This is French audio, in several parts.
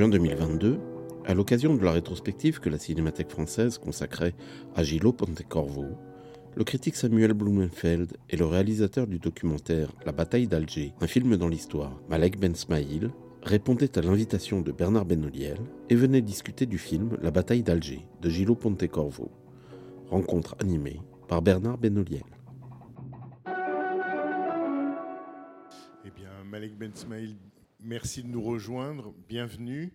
Juin 2022, à l'occasion de la rétrospective que la Cinémathèque française consacrait à Gillo Pontecorvo, le critique Samuel Blumenfeld et le réalisateur du documentaire La bataille d'Alger, un film dans l'histoire, Malek Ben Smaïl, répondaient à l'invitation de Bernard Benoliel et venaient discuter du film La bataille d'Alger de Gillo Pontecorvo. Rencontre animée par Bernard Benoliel. Eh bien, Malek Ben Smaïl, merci de nous rejoindre. Bienvenue.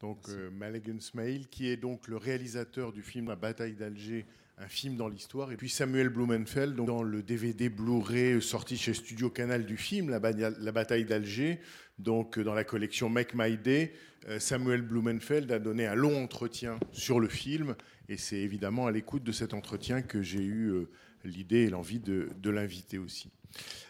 Donc, euh, Malek Smaïl, qui est donc le réalisateur du film La bataille d'Alger, un film dans l'histoire. Et puis Samuel Blumenfeld, donc, dans le DVD Blu-ray sorti chez Studio Canal du film La, ba- La bataille d'Alger, donc euh, dans la collection Make My Day, euh, Samuel Blumenfeld a donné un long entretien sur le film. Et c'est évidemment à l'écoute de cet entretien que j'ai eu euh, l'idée et l'envie de, de l'inviter aussi.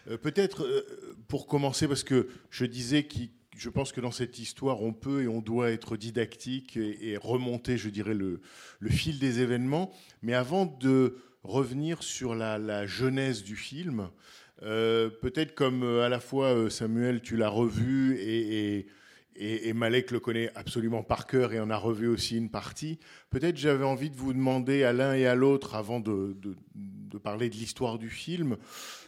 Euh, Peut-être euh, pour commencer, parce que je disais que je pense que dans cette histoire, on peut et on doit être didactique et, remonter, je dirais, le, fil des événements. Mais avant de revenir sur la, genèse du film, euh, peut-être comme à la fois Samuel, tu l'as revu et, et, Malek le connaît absolument par cœur et en a revu aussi une partie, peut-être j'avais envie de vous demander à l'un et à l'autre, avant de parler de l'histoire du film,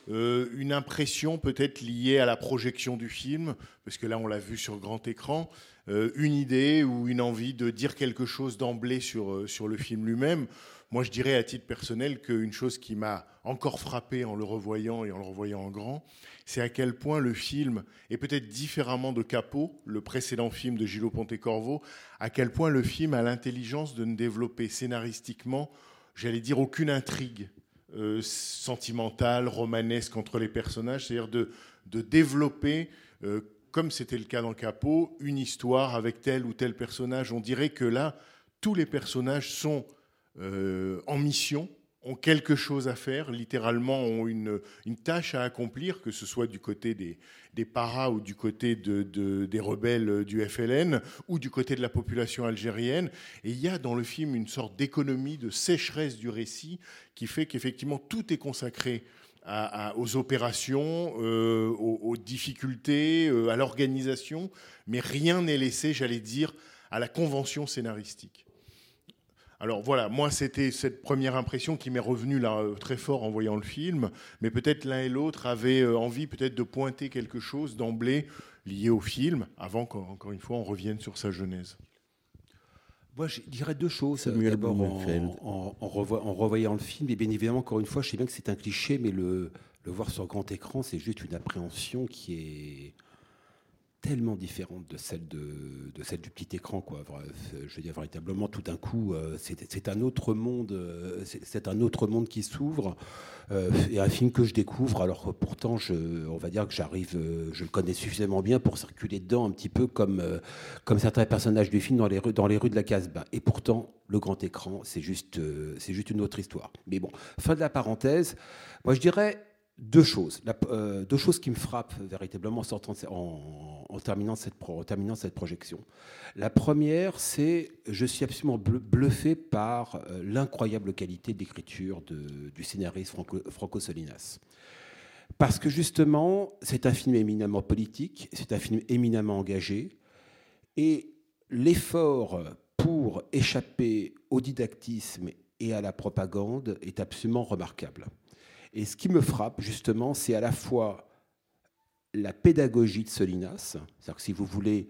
euh, une impression peut-être liée à la projection du film, parce que là on l'a vu sur grand écran, euh, une idée ou une envie de dire quelque chose d'emblée sur, euh, sur le film lui-même. Moi je dirais à titre personnel qu'une chose qui m'a encore frappé en le revoyant et en le revoyant en grand, c'est à quel point le film, et peut-être différemment de Capot, le précédent film de Gillo Pontecorvo, à quel point le film a l'intelligence de ne développer scénaristiquement, j'allais dire, aucune intrigue euh, sentimentale, romanesque entre les personnages, c'est-à-dire de, de développer, euh, comme c'était le cas dans Capot, une histoire avec tel ou tel personnage. On dirait que là, tous les personnages sont euh, en mission, ont quelque chose à faire, littéralement ont une, tâche à accomplir, que ce soit du côté des, paras ou du côté de, de- des rebelles du FLN ou du côté de la population algérienne. Et il y a dans le film une sorte d'économie, de sécheresse du récit qui fait qu'effectivement tout est consacré aux opérations, euh, aux, aux difficultés, euh, à l'organisation, mais rien n'est laissé, j'allais dire, à la convention scénaristique. Alors voilà, moi c'était cette première impression qui m'est revenue là euh, très fort en voyant le film, mais peut-être l'un et l'autre avaient euh, envie peut-être de pointer quelque chose d'emblée lié au film, avant qu'encore une fois on revienne sur sa genèse. Moi, je dirais deux choses. Samuel D'abord, Blumenfeld. en, en, en revo- en revoyant le film, et bien évidemment, encore une fois, je sais bien que c'est un cliché, mais le, le voir sur grand écran, c'est juste une appréhension qui est tellement différente de celle, de, de celle du petit écran. Quoi. Bref, Je veux dire, véritablement, tout d'un coup, euh, c'est un autre monde, euh, c'est un autre monde qui s'ouvre. Euh, et un film que je découvre, alors pourtant, je, on va dire que j'arrive, euh, je le connais suffisamment bien pour circuler dedans un petit peu comme, euh, comme certains personnages du film dans les rues, dans les rues de la Casbah. Et pourtant, le grand écran, c'est juste, euh, c'est juste une autre histoire. Mais bon, fin de la parenthèse. Moi, je dirais deux choses. Euh, deux choses qui me frappent véritablement en, terminant cette projection. La première, c'est je suis absolument bluffé par euh, l'incroyable qualité d'écriture du scénariste Franco, Franco Solinas. Parce que justement, c'est un film éminemment politique, c'est un film éminemment engagé, et l'effort pour échapper au didactisme et à la propagande est absolument remarquable. Et ce qui me frappe, justement, c'est à la fois la pédagogie de Solinas, c'est-à-dire que si vous voulez,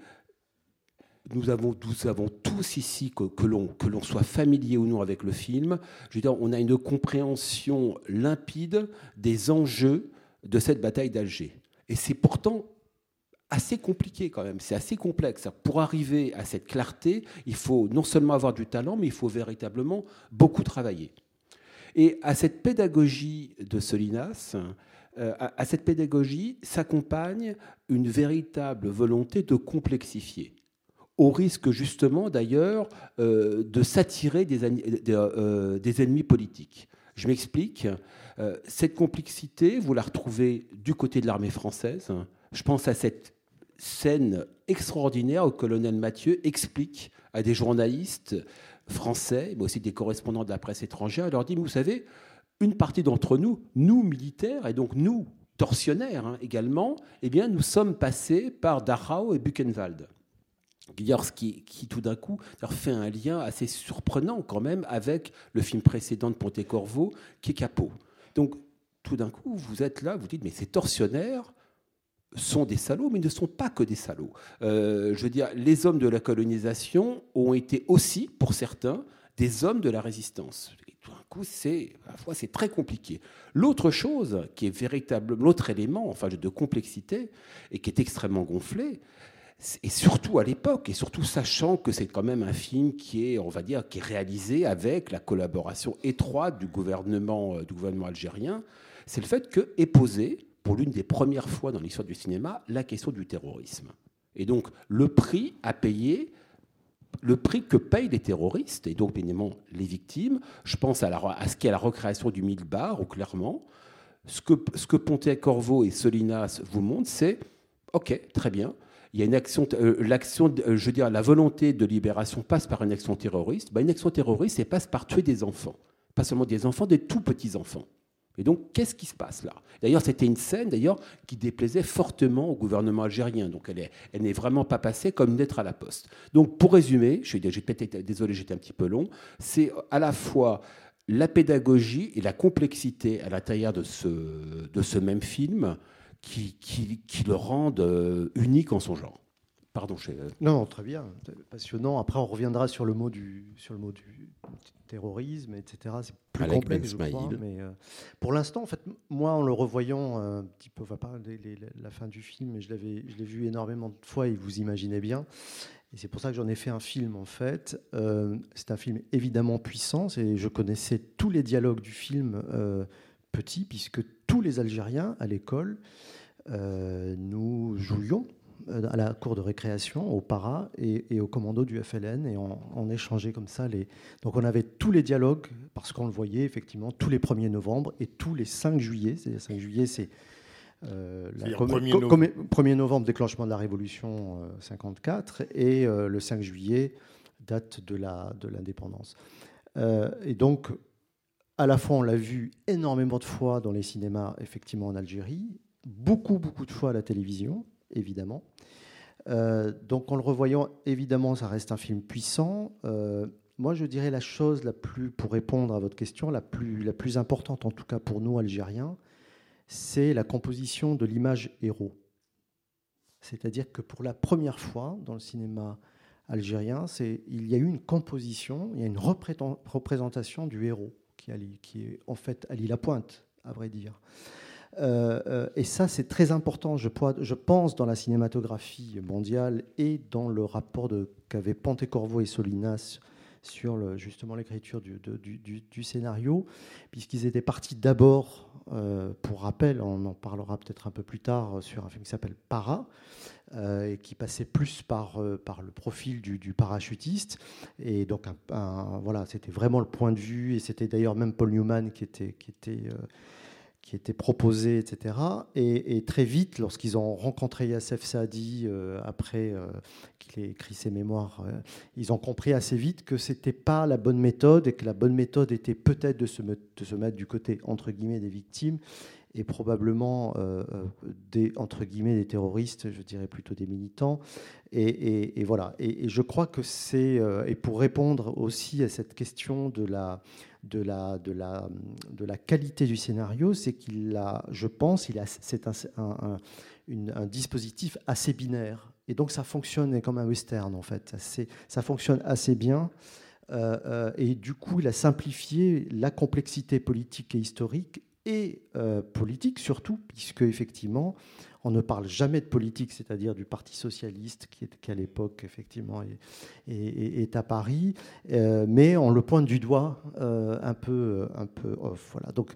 nous avons, tous ici, que, que l'on soit familier ou non avec le film, je veux on a une compréhension limpide des enjeux de cette bataille d'Alger. Et c'est pourtant assez compliqué quand même, c'est assez complexe. Pour arriver à cette clarté, il faut non seulement avoir du talent, mais il faut véritablement beaucoup travailler. Et à cette pédagogie de Solinas, euh, à, cette pédagogie s'accompagne une véritable volonté de complexifier au risque justement d'ailleurs euh, de s'attirer euh, des ennemis politiques. Je m'explique. Cette complexité, vous la retrouvez du côté de l'armée française. Je pense à cette scène extraordinaire où le colonel Mathieu explique à des journalistes français, mais aussi des correspondants de la presse étrangère, leur dit, vous savez, une partie d'entre nous, nous militaires, et donc nous tortionnaires hein, également, eh bien, nous sommes passés par Dachau et Buchenwald. Qui, qui, tout d'un coup fait un lien assez surprenant quand même avec le film précédent de Pontecorvo, qui est. Donc, tout d'un coup, vous êtes là, vous dites, mais ces tortionnaires sont des salauds, mais ils ne sont pas que des salauds. Euh, je veux dire, les hommes de la colonisation ont été aussi, pour certains, des hommes de la résistance. Et tout d'un coup, c'est, fois, c'est très compliqué. L'autre chose, qui est véritablement l'autre élément, enfin, de complexité, et qui est extrêmement gonflé, et surtout à l'époque, et surtout sachant que c'est quand même un film qui est, on va dire, qui est réalisé avec la collaboration étroite du gouvernement, euh, du gouvernement algérien, c'est le fait que posée, pour l'une des premières fois dans l'histoire du cinéma, la question du terrorisme. Et donc le prix à payer, le prix que payent les terroristes, et donc évidemment les victimes, je pense à, la, à ce qu'est la recréation du mille bar, ou clairement, ce que, ce que Pontet-Corvo et Solinas vous montrent, c'est, ok, très bien, il y a une action, euh, euh, je la volonté de libération passe par une action terroriste. Ben, une action terroriste, elle passe par tuer des enfants, pas seulement des enfants, des tout petits enfants. Et donc, qu'est-ce qui se passe là? D'ailleurs, c'était une scène d'ailleurs qui déplaisait fortement au gouvernement algérien. Donc, elle, est, elle n'est vraiment pas passée comme lettre à la poste. Donc, pour résumer, je suis désolé, j'étais un petit peu long. C'est à la fois la pédagogie et la complexité à l'intérieur de ce, de ce même film qui, qui, qui, le rendent euh, unique en son genre. Pardon, je... Non, très bien, passionnant. Après, on reviendra sur le mot du, sur le mot du terrorisme, etc. C'est plus Alec complexe, ben je crois. Mais euh, pour l'instant, en fait, moi, en le revoyant euh, un petit peu, enfin, pas la fin du film, je l'avais, je l'ai vu énormément de fois, et vous imaginez bien. Et c'est pour ça que j'en ai fait un film, en fait. Euh, c'est un film évidemment puissant. Et je connaissais tous les dialogues du film petit, puisque tous les Algériens à l'école, nous jouions à la cour de récréation, au para et, et, au commando du FLN, et on, on, échangeait comme ça. Les... Donc on avait tous les dialogues, parce qu'on le voyait effectivement tous les 1er novembre et tous les 5 juillet. C'est-à-dire 5 juillet, c'est euh, le 1er, novembre. 1er novembre, déclenchement de la Révolution euh, 54, et euh, le 5 juillet, date de l'indépendance. De et donc, à la fois, on l'a vu énormément de fois dans les cinémas, effectivement, en Algérie, beaucoup, beaucoup de fois à la télévision, évidemment. Euh, donc en le revoyant, évidemment, ça reste un film puissant. Euh, moi, je dirais la chose la plus, pour répondre à votre question, la plus, la plus importante, en tout cas pour nous, Algériens, c'est la composition de l'image héros. C'est-à-dire que pour la première fois dans le cinéma algérien, il y a eu une composition, il y a une représentation du héros, qui, est en fait allie la pointe, à vrai dire. Euh, et ça, c'est très important, je, pense, dans la cinématographie mondiale et dans le rapport qu'avaient Pontecorvo et Solinas sur justement l'écriture du, scénario, puisqu'ils étaient partis d'abord, euh, pour rappel, on en parlera peut-être un peu plus tard, sur un film qui s'appelle Para, euh, et qui passait plus par, euh, le profil du, parachutiste. Et donc, un, voilà, c'était vraiment le point de vue, et c'était d'ailleurs même Paul Newman. Qui était qui était proposé, etc. Et, très vite, lorsqu'ils ont rencontré Yassef Saadi, euh, après euh, qu'il ait écrit ses mémoires, euh, ils ont compris assez vite que ce n'était pas la bonne méthode et que la bonne méthode était peut-être de se, mettre du côté, entre guillemets, des victimes et probablement des, entre guillemets, des terroristes, je dirais plutôt des militants. Et, et voilà. Et, je crois que c'est... et pour répondre aussi à cette question de la de la, de la, de la qualité du scénario, c'est qu'il a, je pense, il a, c'est un, un, dispositif assez binaire. Et donc ça fonctionne comme un western, en fait. Ça, ça fonctionne assez bien. Euh, euh, et du coup, il a simplifié la complexité politique et historique et euh, politique surtout, puisque effectivement, On ne parle jamais de politique, c'est-à-dire du Parti socialiste qui, est, à l'époque effectivement est, est- à Paris, euh, mais on le pointe du doigt euh, un peu, un peu off. Voilà. Donc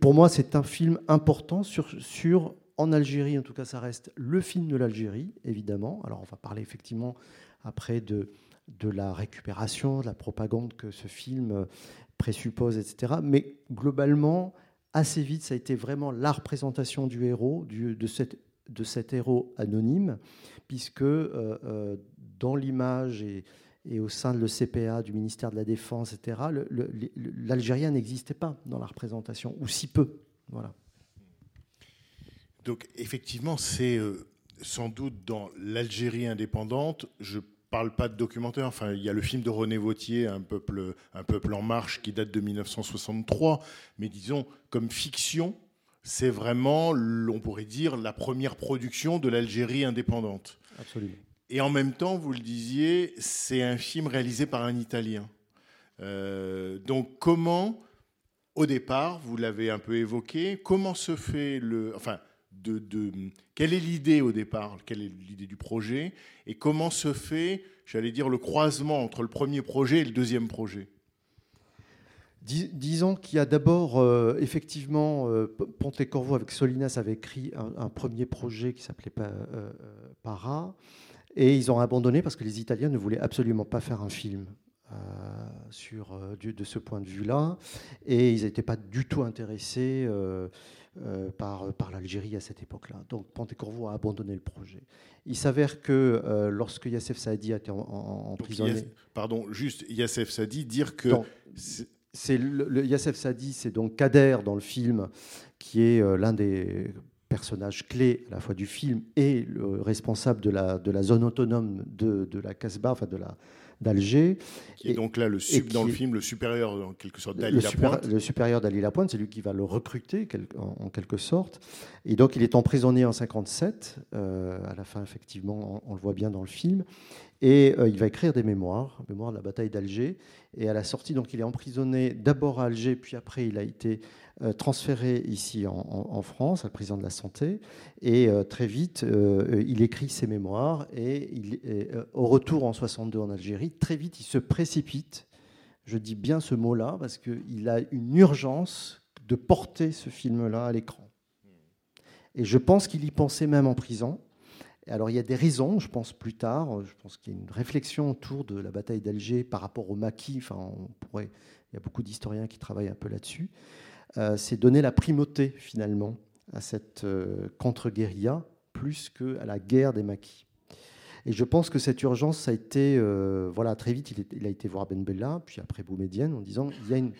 pour moi, c'est un film important sur, en Algérie, en tout cas, ça reste le film de l'Algérie, évidemment. Alors on va parler effectivement après de de la récupération, de la propagande que ce film euh, présuppose, etc. Mais globalement, assez vite, ça a été vraiment la représentation du héros, de, cet héros anonyme, puisque euh, euh, dans l'image et, et au sein de l'ECPA, du ministère de la Défense, etc., le- le- le- l'Algérien n'existait pas dans la représentation, ou si peu. Voilà. Donc effectivement, c'est euh, sans doute dans l'Algérie indépendante. Je parle pas de documentaire. Enfin, il y a le film de René Vautier, Un peuple, un peuple en marche, qui date de 1963. Mais disons, comme fiction, c'est vraiment, on pourrait dire, la première production de l'Algérie indépendante. Absolument. Et en même temps, vous le disiez, c'est un film réalisé par un Italien. Euh, donc comment, au départ, vous l'avez un peu évoqué, comment se fait le... Enfin, quelle est l'idée au départ Quelle est l'idée du projet Et comment se fait, j'allais dire, le croisement entre le premier projet et le deuxième projet? Dis- disons qu'il y a d'abord, euh, effectivement, euh, Pontecorvo avec Solinas avait écrit un, premier projet qui s'appelait euh, euh, Para, et ils ont abandonné parce que les Italiens ne voulaient absolument pas faire un film sur, de ce point de vue-là, et ils n'étaient pas du tout intéressés euh, par, par l'Algérie à cette époque-là. Donc Pontecorvo a abandonné le projet. Il s'avère que euh, lorsque Yassef Saadi a été en- en- emprisonné... Yass- Pardon, juste Yassef Sadi, dire que... Donc, c'est- c'est le, le Yassef Sadi, c'est donc Kader dans le film, qui est euh, l'un des personnages clés à la fois du film et le responsable de la, de la zone autonome de, de la Casbah, enfin de la d'Alger. qui est Et- donc là, le qui dans le film, le supérieur, en quelque sorte, d'Ali super- Lapointe. le supérieur d'Ali Lapointe, c'est lui qui va le recruter quel- en, en quelque sorte. Et donc il est emprisonné en 57. euh, à la fin, effectivement, on, on le voit bien dans le film. Et euh, il va écrire des mémoires, mémoires de la bataille d'Alger. Et à la sortie, donc il est emprisonné d'abord à Alger, puis après il a été euh, transféré ici en, France, à la prison de la santé. Et euh, très vite, il écrit ses mémoires. Et, au retour en 62 en Algérie, très vite, il se précipite je dis bien ce mot-là parce qu'il a une urgence de porter ce film-là à l'écran. Et je pense qu'il y pensait même en prison. Alors il y a des raisons, je pense plus tard, je pense qu'il y a une réflexion autour de la bataille d'Alger par rapport au maquis, enfin on pourrait, il y a beaucoup d'historiens qui travaillent un peu là-dessus, Euh, c'est donner la primauté finalement à cette euh, contre-guérilla plus qu'à la guerre des maquis. Et je pense que cette urgence, a été, euh, voilà, très vite, il a été voir Ben Bella, puis après Boumedienne, en disant il y a une,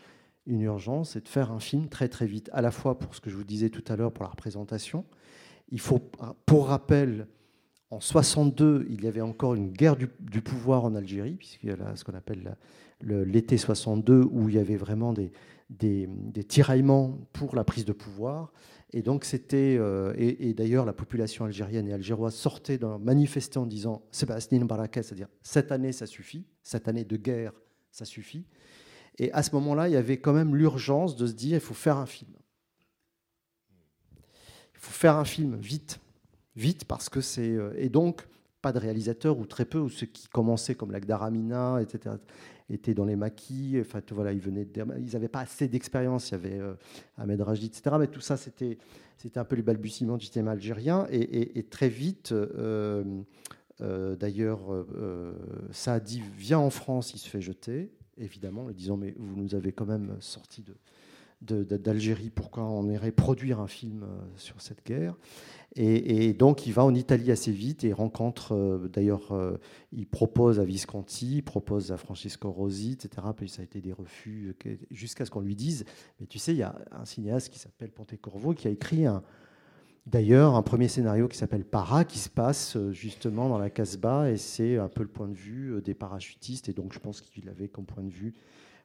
une urgence, c'est de faire un film très très vite, à la fois pour ce que je vous disais tout à l'heure, pour la représentation. Il faut, pour rappel, en 62, il y avait encore une guerre du, pouvoir en Algérie, puisqu'il y a là ce qu'on appelle l'été 62, où il y avait vraiment des, tiraillements pour la prise de pouvoir. Et donc c'était euh, et, d'ailleurs la population algérienne et algéroise sortait manifestait en disant Sébastien Baraka, c'est-à-dire cette année ça suffit, cette année de guerre ça suffit. Et à ce moment-là, il y avait quand même l'urgence de se dire il faut faire un film. Il faut faire un film vite, vite parce que c'est euh, et donc pas de réalisateurs ou très peu ou ceux qui commençaient comme Lagdaramina, etc étaient dans les maquis. Enfin, voilà, ils venaient, de- ils n'avaient pas assez d'expérience. Il y avait euh, Ahmed Rajdi, etc. Mais tout ça, c'était, c'était un peu les balbutiements du cinéma algérien. Et, très vite, euh, d'ailleurs, Saadi vient en France, il se fait jeter, évidemment, en disant mais vous nous avez quand même sorti de- d'Algérie, pourquoi on irait produire un film euh, sur cette guerre. Et, donc il va en Italie assez vite et rencontre, euh, d'ailleurs, euh, il propose à Visconti, il propose à Francesco Rosi, etc. Puis ça a été des refus jusqu'à ce qu'on lui dise, mais tu sais, il y a un cinéaste qui s'appelle Pontecorvo qui a écrit D'ailleurs, un premier scénario qui s'appelle Para, qui se passe justement dans la Casbah, et c'est un peu le point de vue des parachutistes, et donc je pense qu'il avait comme point de vue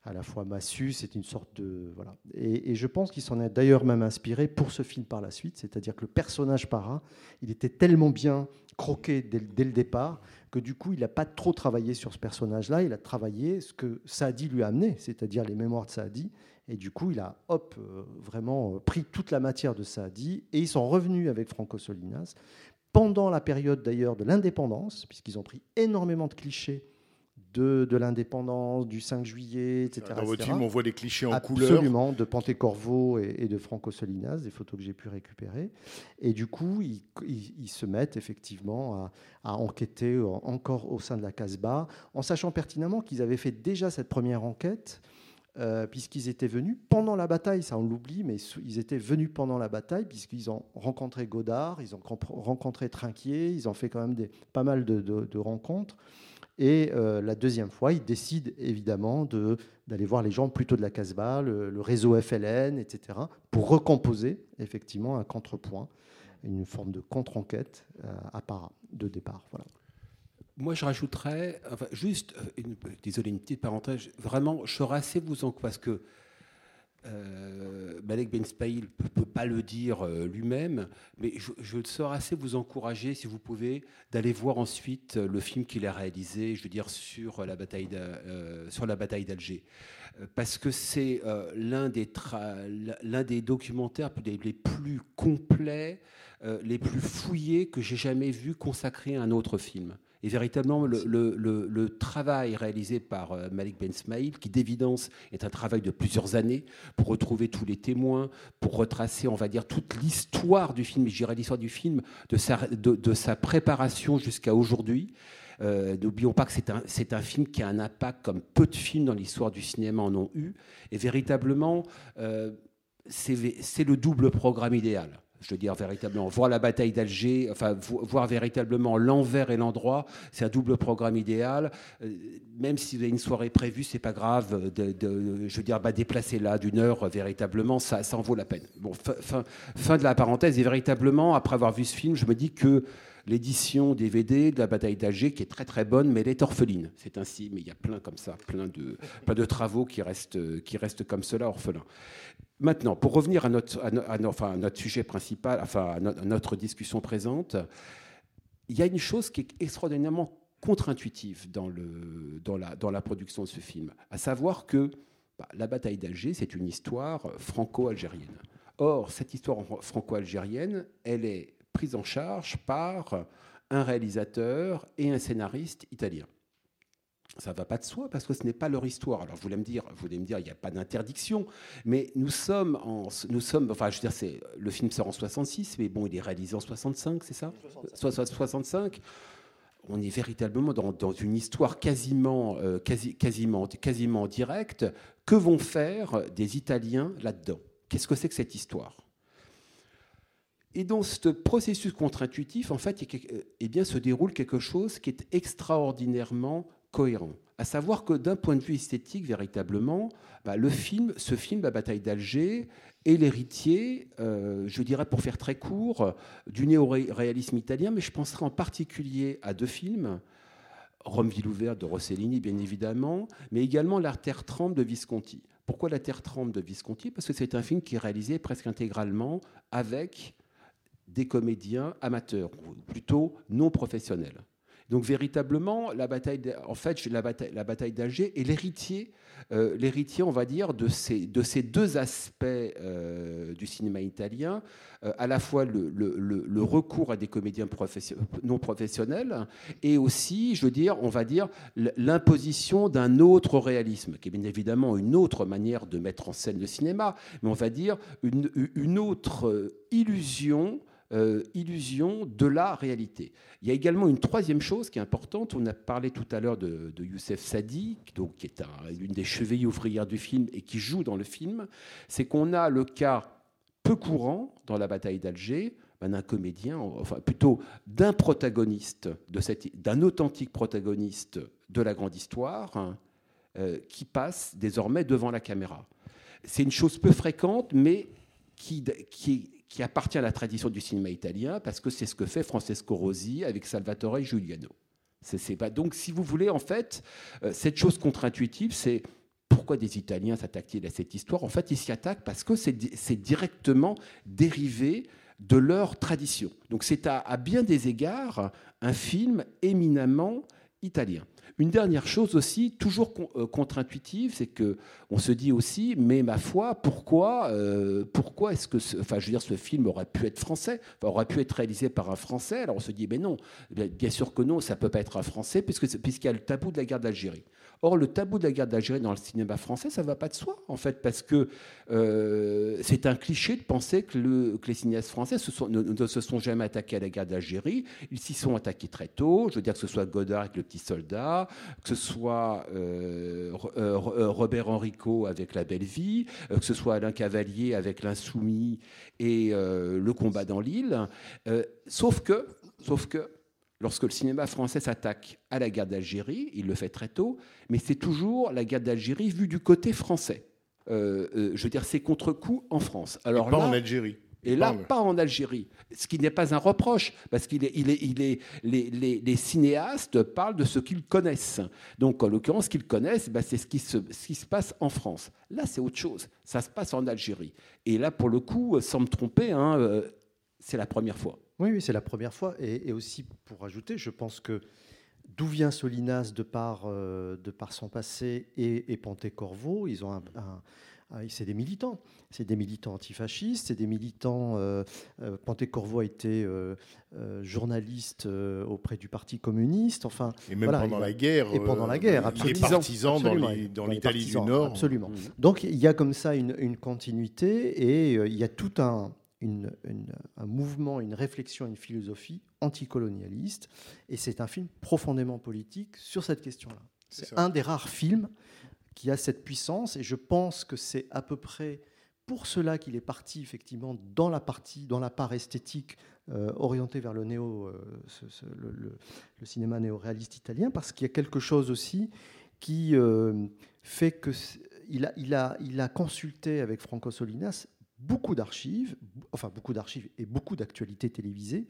à la fois massu, c'est une sorte de voilà. Et, je pense qu'il s'en est d'ailleurs même inspiré pour ce film par la suite, c'est-à-dire que le personnage Parra, il était tellement bien croqué dès, le- dès le départ que du coup il n'a pas trop travaillé sur ce personnage-là, il a travaillé ce que Saadi lui a amené, c'est-à-dire les mémoires de Saadi. Et du coup, il a hop, euh, vraiment euh, pris toute la matière de Saadi et ils sont revenus avec Franco Solinas pendant la période d'ailleurs de l'indépendance, puisqu'ils ont pris énormément de clichés de, de l'indépendance, du 5 juillet, etc. Dans votre etc. film, on voit des clichés en couleur. Absolument, de Panté-Corvo et, et de Franco Solinas, des photos que j'ai pu récupérer. Et du coup, ils, ils- ils se mettent effectivement à, à enquêter en- encore au sein de la Casbah, en sachant pertinemment qu'ils avaient fait déjà cette première enquête, euh, puisqu'ils étaient venus pendant la bataille, ça on l'oublie, mais ils étaient venus pendant la bataille, puisqu'ils ont rencontré Godard, ils ont rencontré Trinquier, ils ont fait quand même des, pas mal de, de- de rencontres. Et euh, la deuxième fois, ils décident évidemment de- d'aller voir les gens plutôt de la Casbah, le, le réseau FLN, etc., pour recomposer effectivement un contrepoint, une forme de contre-enquête euh, à part de départ. Voilà. Moi, je rajouterais, juste, euh, désolé, une petite parenthèse. Vraiment, assez vous en parce que euh, Malek Ben Spaïl ne peut pas le dire euh, lui-même, mais je, je serais assez vous encourager, si vous pouvez, d'aller voir ensuite euh, le film qu'il a réalisé, je veux dire, sur la bataille euh, d'Alger. Parce que c'est l'un des, des documentaires les plus complets, les plus fouillés que j'ai jamais vu consacrés à un autre film. Et véritablement, le, travail réalisé par euh, Malik Ben Smail, qui d'évidence est un travail de plusieurs années, pour retrouver tous les témoins, pour retracer, on va dire, toute l'histoire du film, et je l'histoire du film, de sa, préparation jusqu'à aujourd'hui. Euh, N'oublions pas que c'est un, film qui a un impact comme peu de films dans l'histoire du cinéma en ont eu. Et véritablement, euh, c'est le double programme idéal. Je veux dire véritablement voir la bataille d'Alger, enfin vo- voir véritablement l'envers et l'endroit, c'est un double programme idéal. Euh, même si vous avez une soirée prévue, c'est pas grave. Je veux dire, bah, déplacer là d'une heure, euh, véritablement, ça, en vaut la peine. Bon, fin de la parenthèse. Et véritablement, après avoir vu ce film, je me dis que l'édition DVD de la bataille d'Alger, qui est très très bonne, mais elle est orpheline. C'est ainsi, mais il y a plein comme ça, plein de, plein de travaux qui restent, qui restent comme cela orphelins. Maintenant, pour revenir à notre, à no- enfin, notre sujet principal, enfin à no- à notre discussion présente, il y a une chose qui est extraordinairement contre-intuitive dans, dans, la, dans la production de ce film, à savoir que bah, la bataille d'Alger, c'est une histoire franco-algérienne. Or, cette histoire franco-algérienne, elle est prise en charge par un réalisateur et un scénariste italien. Ça ne va pas de soi parce que ce n'est pas leur histoire. Alors, vous voulez me dire, vous voulez me dire, il n'y a pas d'interdiction, mais nous sommes enfin, je veux dire, le film sort en 66, mais bon, il est réalisé en 65, c'est ça? 65. On est véritablement dans, une histoire quasiment, euh, quasi, quasiment, quasiment directe. Que vont faire des Italiens là-dedans? Qu'est-ce que c'est que cette histoire? Et dans ce processus contre-intuitif, en fait, eh bien, se déroule quelque chose qui est extraordinairement cohérent. À savoir que d'un point de vue esthétique, véritablement, bah, le film, ce film, La bataille d'Alger, est l'héritier, euh, je dirais pour faire très court, du néo-réalisme italien, mais je penserai en particulier à deux films. Rome ville ouverte de Rossellini, bien évidemment, mais également La Terre tremble de Visconti. Pourquoi La Terre tremble de Visconti? Parce que c'est un film qui est réalisé presque intégralement avec des comédiens amateurs, ou plutôt non professionnels. Donc véritablement, la bataille, en fait, la bataille, la bataille d'Alger est l'héritier, euh, l'héritier, on va dire, de ces, de ces deux aspects euh, du cinéma italien, euh, à la fois le, recours à des comédiens non professionnels et aussi, je veux dire, on va dire, l'imposition d'un autre réalisme, qui est bien évidemment une autre manière de mettre en scène le cinéma, mais on va dire une, autre illusion euh, illusion de la réalité. Il y a également une troisième chose qui est importante. On a parlé tout à l'heure de, Youssef Sadi, donc, qui est un- l'une des chevilles ouvrières du film et qui joue dans le film. C'est qu'on a le cas peu courant dans la bataille d'Alger ben, d'un comédien, enfin plutôt d'un protagoniste, d'un authentique protagoniste de la grande histoire, hein, euh, qui passe désormais devant la caméra. C'est une chose peu fréquente, mais qui, qui, qui appartient à la tradition du cinéma italien, parce que c'est ce que fait Francesco Rosi avec Salvatore Giuliano. Donc, si vous voulez, en fait, euh, cette chose contre-intuitive, c'est pourquoi des Italiens s'attaquent-ils à cette histoire? En fait, ils s'y attaquent parce que c'est di- c'est directement dérivé de leur tradition. Donc c'est à bien des égards un film éminemment italien. Une dernière chose aussi, toujours euh, contre-intuitive, c'est que on se dit aussi, mais ma foi, pourquoi, euh, pourquoi est-ce que, ce, enfin, je veux dire, ce film aurait pu être français, enfin, aurait pu être réalisé par un Français? Alors on se dit, mais non, bien sûr que non, ça peut pas être un Français, puisque puisqu'il y a le tabou de la guerre d'Algérie. Or, le tabou de la guerre d'Algérie dans le cinéma français, ça va pas de soi, en fait, parce que euh, c'est un cliché de penser que, le- que les cinéastes français ne, ne se sont jamais attaqués à la guerre d'Algérie. Ils s'y sont attaqués très tôt. Je veux dire que ce soit Godard avec Le Petit Soldat, que ce soit euh, euh, Ro- Robert Enrico avec La Belle Vie, que ce soit Alain Cavalier avec L'Insoumis et Le Combat dans l'île. Sauf que, sauf que, lorsque le cinéma français s'attaque à la guerre d'Algérie, il le fait très tôt, mais c'est toujours la guerre d'Algérie vue du côté français. Euh, euh, je veux dire, c'est contre-coup en France. Alors pas là, en Algérie. et là, Pas en- pas en Algérie. Ce qui n'est pas un reproche, parce qu'il est, il est, il est, les, les- les cinéastes parlent de ce qu'ils connaissent. Donc, en l'occurrence, ce qu'ils connaissent, ben, c'est ce qui, se, ce qui se passe en France. Là, c'est autre chose. Ça se passe en Algérie. Et là, pour le coup, sans me tromper, hein, euh, c'est la première fois. Oui, oui, c'est la première fois. Et, et aussi, pour ajouter, je pense que d'où vient Solinas de par, euh, de par son passé et, et Pontecorvo, ils ont un, c'est des militants. C'est des militants antifascistes, c'est des militants. Euh, euh, a été euh, journaliste auprès du Parti communiste. Enfin, Et même Voilà, pendant la guerre. et pendant la guerre, absolument. Les partisans dans Absolument, l'Italie du Nord. Absolument. Mhm. Donc il y a comme ça une, une continuité et il y a tout un, une- une- un mouvement, une réflexion, une philosophie anticolonialiste. Et c'est un film profondément politique sur cette question-là. C'est un des rares films qui a cette puissance et je pense que c'est à peu près pour cela qu'il est parti effectivement dans la partie, dans la part esthétique euh, orientée vers le néo, euh, ce- ce- le, le- le cinéma néo-réaliste italien, parce qu'il y a quelque chose aussi qui euh, fait que il a, il a, il a consulté avec Franco Solinas beaucoup d'archives, enfin beaucoup d'archives et beaucoup d'actualités télévisées.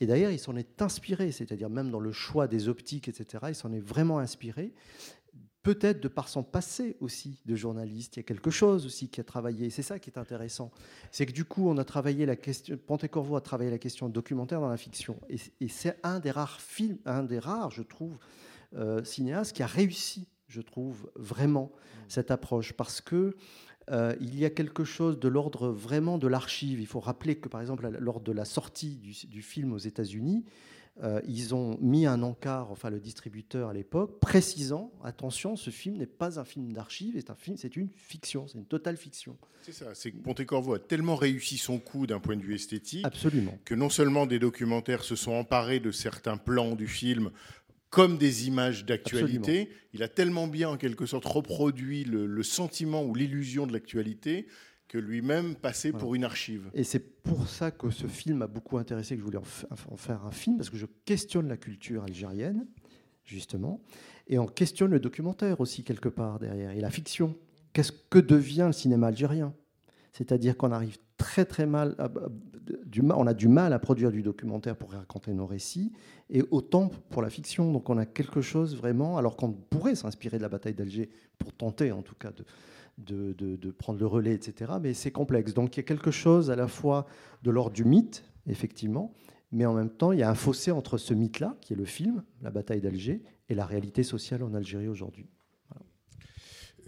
Et d'ailleurs, il s'en est inspiré, c'est-à-dire même dans le choix des optiques, etc. Il s'en est vraiment inspiré. Peut-être de par son passé aussi de journaliste, il y a quelque chose aussi qui a travaillé. C'est ça qui est intéressant. C'est que du coup, on a travaillé la question. Pontecorvo a travaillé la question documentaire dans la fiction. Et, et c'est un des rares films, un des rares, je trouve, euh, cinéastes qui a réussi, je trouve, vraiment cette approche. Parce que euh, il y a quelque chose de l'ordre vraiment de l'archive. Il faut rappeler que, par exemple, lors de la sortie du, du film aux États-Unis, euh, ils ont mis un encart, enfin le distributeur à l'époque, précisant attention, ce film n'est pas un film d'archive, c'est un film, c'est une fiction, c'est une totale fiction. C'est ça, c'est que Pontecorvo a tellement réussi son coup d'un point de vue esthétique Absolument. que non seulement des documentaires se sont emparés de certains plans du film comme des images d'actualité, il a tellement bien en quelque sorte reproduit le, le sentiment ou l'illusion de l'actualité que lui-même passait Voilà. pour une archive. Et c'est pour ça que ce film m'a beaucoup intéressé, que je voulais en, en faire un film, parce que je questionne la culture algérienne, justement, et on questionne le documentaire aussi, quelque part, derrière, et la fiction. Qu'est-ce que devient le cinéma algérien? C'est-à-dire qu'on arrive très très mal, à- du on a du mal à produire du documentaire pour raconter nos récits, et autant pour la fiction. Donc on a quelque chose vraiment, alors qu'on pourrait s'inspirer de la bataille d'Alger pour tenter en tout cas de, de, de- de prendre le relais, etc. Mais c'est complexe. Donc il y a quelque chose à la fois de l'ordre du mythe, effectivement, mais en même temps, il y a un fossé entre ce mythe-là, qui est le film, la bataille d'Alger, et la réalité sociale en Algérie aujourd'hui.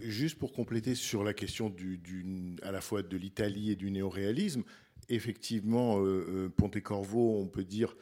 Juste pour compléter sur la question du, du- à la fois de l'Italie et du néoréalisme, effectivement, euh, euh, Pontecorvo, on peut dire,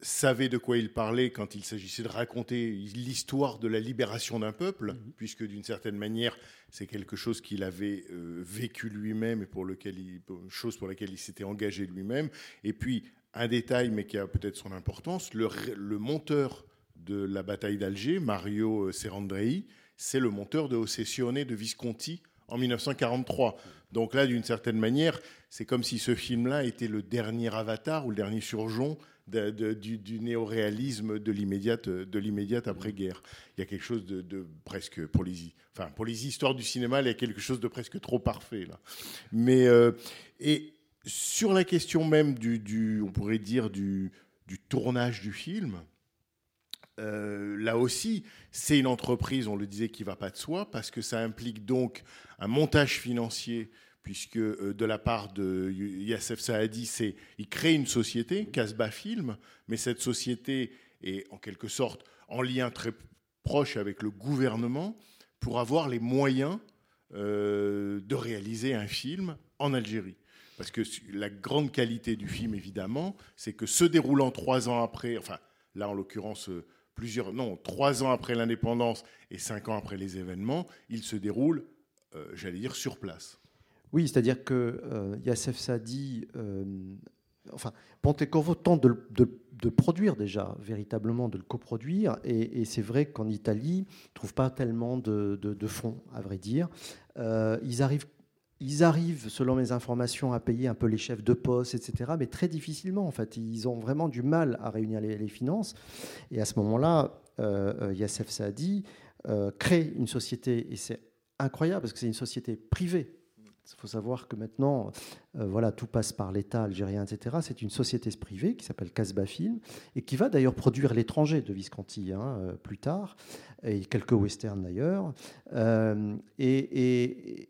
savait de quoi il parlait quand il s'agissait de raconter l'histoire de la libération d'un peuple, puisque d'une certaine manière, c'est quelque chose qu'il avait euh, vécu lui-même et pour lequel il, chose pour laquelle il s'était engagé lui-même. Et puis, un détail, mais qui a peut-être son importance, le, le monteur de la bataille d'Alger, Mario Serrandrei, c'est le monteur de Ossessione de Visconti en 1943. Donc là, d'une certaine manière, c'est comme si ce film-là était le dernier avatar ou le dernier surgeon de- de- du, néoréalisme de l'immédiate, après-guerre. Il y a quelque chose de, presque pour les, enfin pour les histoires du cinéma, il y a quelque chose de presque trop parfait là. Mais euh, et sur la question même du, on pourrait dire du tournage du film, euh, là aussi, c'est une entreprise, on le disait, qui va pas de soi, parce que ça implique donc un montage financier, puisque euh, de la part de Yassef Saadi, c'est il crée une société, Casbah Film, mais cette société est en quelque sorte en lien très proche avec le gouvernement pour avoir les moyens euh, de réaliser un film en Algérie. Parce que la grande qualité du film, évidemment, c'est que se déroulant trois ans après, enfin là en l'occurrence plusieurs, non, trois ans après l'indépendance et cinq ans après les événements, il se déroule, euh, j'allais dire, sur place. Oui, c'est-à-dire que euh, Sadi, euh, enfin, Pontecorvo tente de, de- produire déjà, véritablement, de le coproduire. Et, c'est vrai qu'en Italie, ils ne trouvent pas tellement de, de- de fonds, à vrai dire. Euh, ils, arrivent, ils arrivent, selon mes informations, à payer un peu les chefs de poste, etc. Mais très difficilement, en fait. Ils ont vraiment du mal à réunir les, finances. Et à ce moment-là, euh, euh, Yassef Saadi euh, crée une société, et c'est incroyable parce que c'est une société privée. Il faut savoir que maintenant, euh, voilà, tout passe par l'État algérien, etc. C'est une société privée qui s'appelle Casbah Film et qui va d'ailleurs produire l'étranger de Visconti hein, euh, plus tard, et quelques westerns d'ailleurs. Euh, et,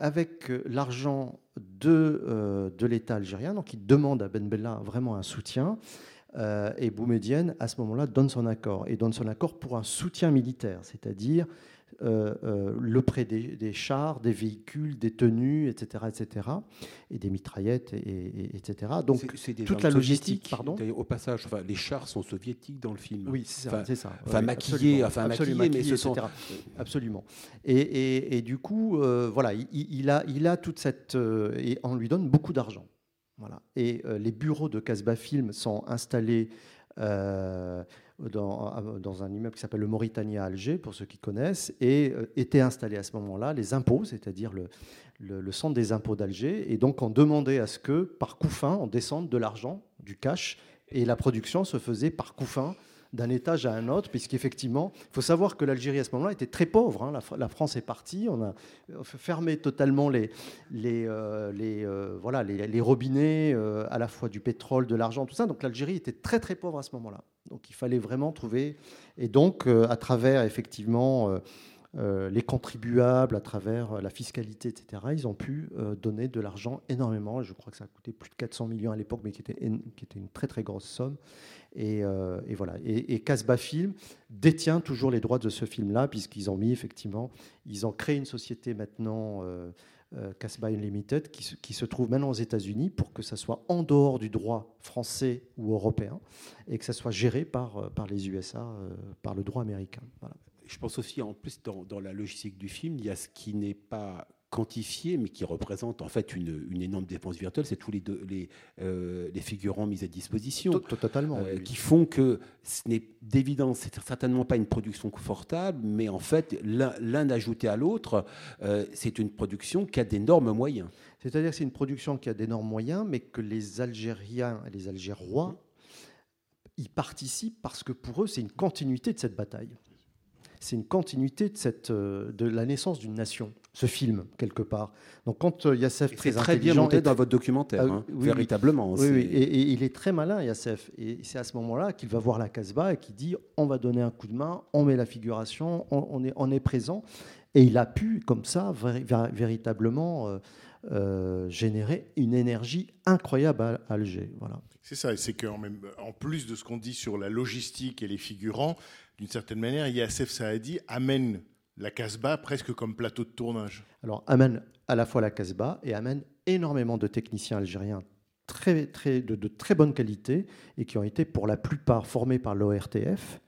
avec l'argent de, de l'État algérien, donc il demande à Ben Bella vraiment un soutien. et Boumedienne, à ce moment-là, donne son accord. Et donne son accord pour un soutien militaire, c'est-à-dire euh, euh, le prêt des, des chars, des véhicules, des tenues, etc., etc., et des mitraillettes, et, et- etc. Donc, C'est- toute la logistique, pardon. Au passage, enfin, les chars sont soviétiques dans le film. oui, c'est ça. Enfin, c'est ça. enfin, Oui, maquillés, absolument. enfin, Absolument, maquillés, mais ce sont- etc. Absolument. Et, et- et du coup, euh, voilà, il, il a, il a toute cette. et on lui donne beaucoup d'argent. Voilà. Et les bureaux de Casbah Film sont installés dans, un immeuble qui s'appelle le Mauritania Alger, pour ceux qui connaissent, et euh, étaient installés à ce moment-là les impôts, c'est-à-dire le, centre des impôts d'Alger. Et donc, on demandait à ce que, par coup fin, on descende de l'argent, du cash, et la production se faisait par coup fin d'un étage à un autre, puisqu'effectivement, il faut savoir que l'Algérie à ce moment-là était très pauvre. hein. La, Fr- la France est partie, on a fermé totalement les, euh, euh, robinets, euh, à la fois du pétrole, de l'argent, tout ça. Donc l'Algérie était très très pauvre à ce moment-là. Donc il fallait vraiment trouver. Et donc, euh, à travers effectivement euh, euh, les contribuables, à travers la fiscalité, etc., ils ont pu donner de l'argent énormément. Je crois que ça a coûté plus de 400 millions à l'époque, mais qui était, une très très grosse somme. Et, voilà. Et, et Casbah Film détient toujours les droits de ce film-là, puisqu'ils ont mis effectivement, ils ont créé une société maintenant. Casbah Unlimited, qui se, qui se trouve maintenant aux États-Unis pour que ça soit en dehors du droit français ou européen et que ça soit géré par, euh, par les USA, euh, par le droit américain. Je pense aussi, en plus, dans, dans la logistique du film, il y a ce qui n'est pas quantifié, mais qui représente en fait une, une énorme dépense virtuelle, c'est tous les, deux- les, euh, les figurants mis à disposition. To- Totalement. euh, oui. qui font que ce n'est d'évidence, c'est certainement pas une production confortable, mais en fait, l'un ajouté à l'autre, euh, c'est une production qui a d'énormes moyens. C'est-à-dire que c'est une production qui a d'énormes moyens, mais que les Algériens et les Algérois y participent parce que pour eux, c'est une continuité de cette bataille. C'est une continuité de, cette, euh, de la naissance d'une nation, ce film, quelque part. Donc quand euh, Yassef, C'est très bien monté est- dans votre documentaire, Ah, hein, oui, véritablement. Oui, oui, et, et il est très malin, Yassef. Et c'est à ce moment-là qu'il va voir la Casbah et qu'il dit on va donner un coup de main, on met la figuration, on, on est, on est présent. Et il a pu, comme ça, vé- vé- véritablement euh, euh, générer une énergie incroyable à Alger. Voilà. C'est ça, et c'est qu'en même, en plus de ce qu'on dit sur la logistique et les figurants, d'une certaine manière, Yassef Saadi amène la Casbah presque comme plateau de tournage. Alors, amène à la fois la Casbah et amène énormément de techniciens algériens de, très bonne qualité et qui ont été pour la plupart formés par l'ORTF.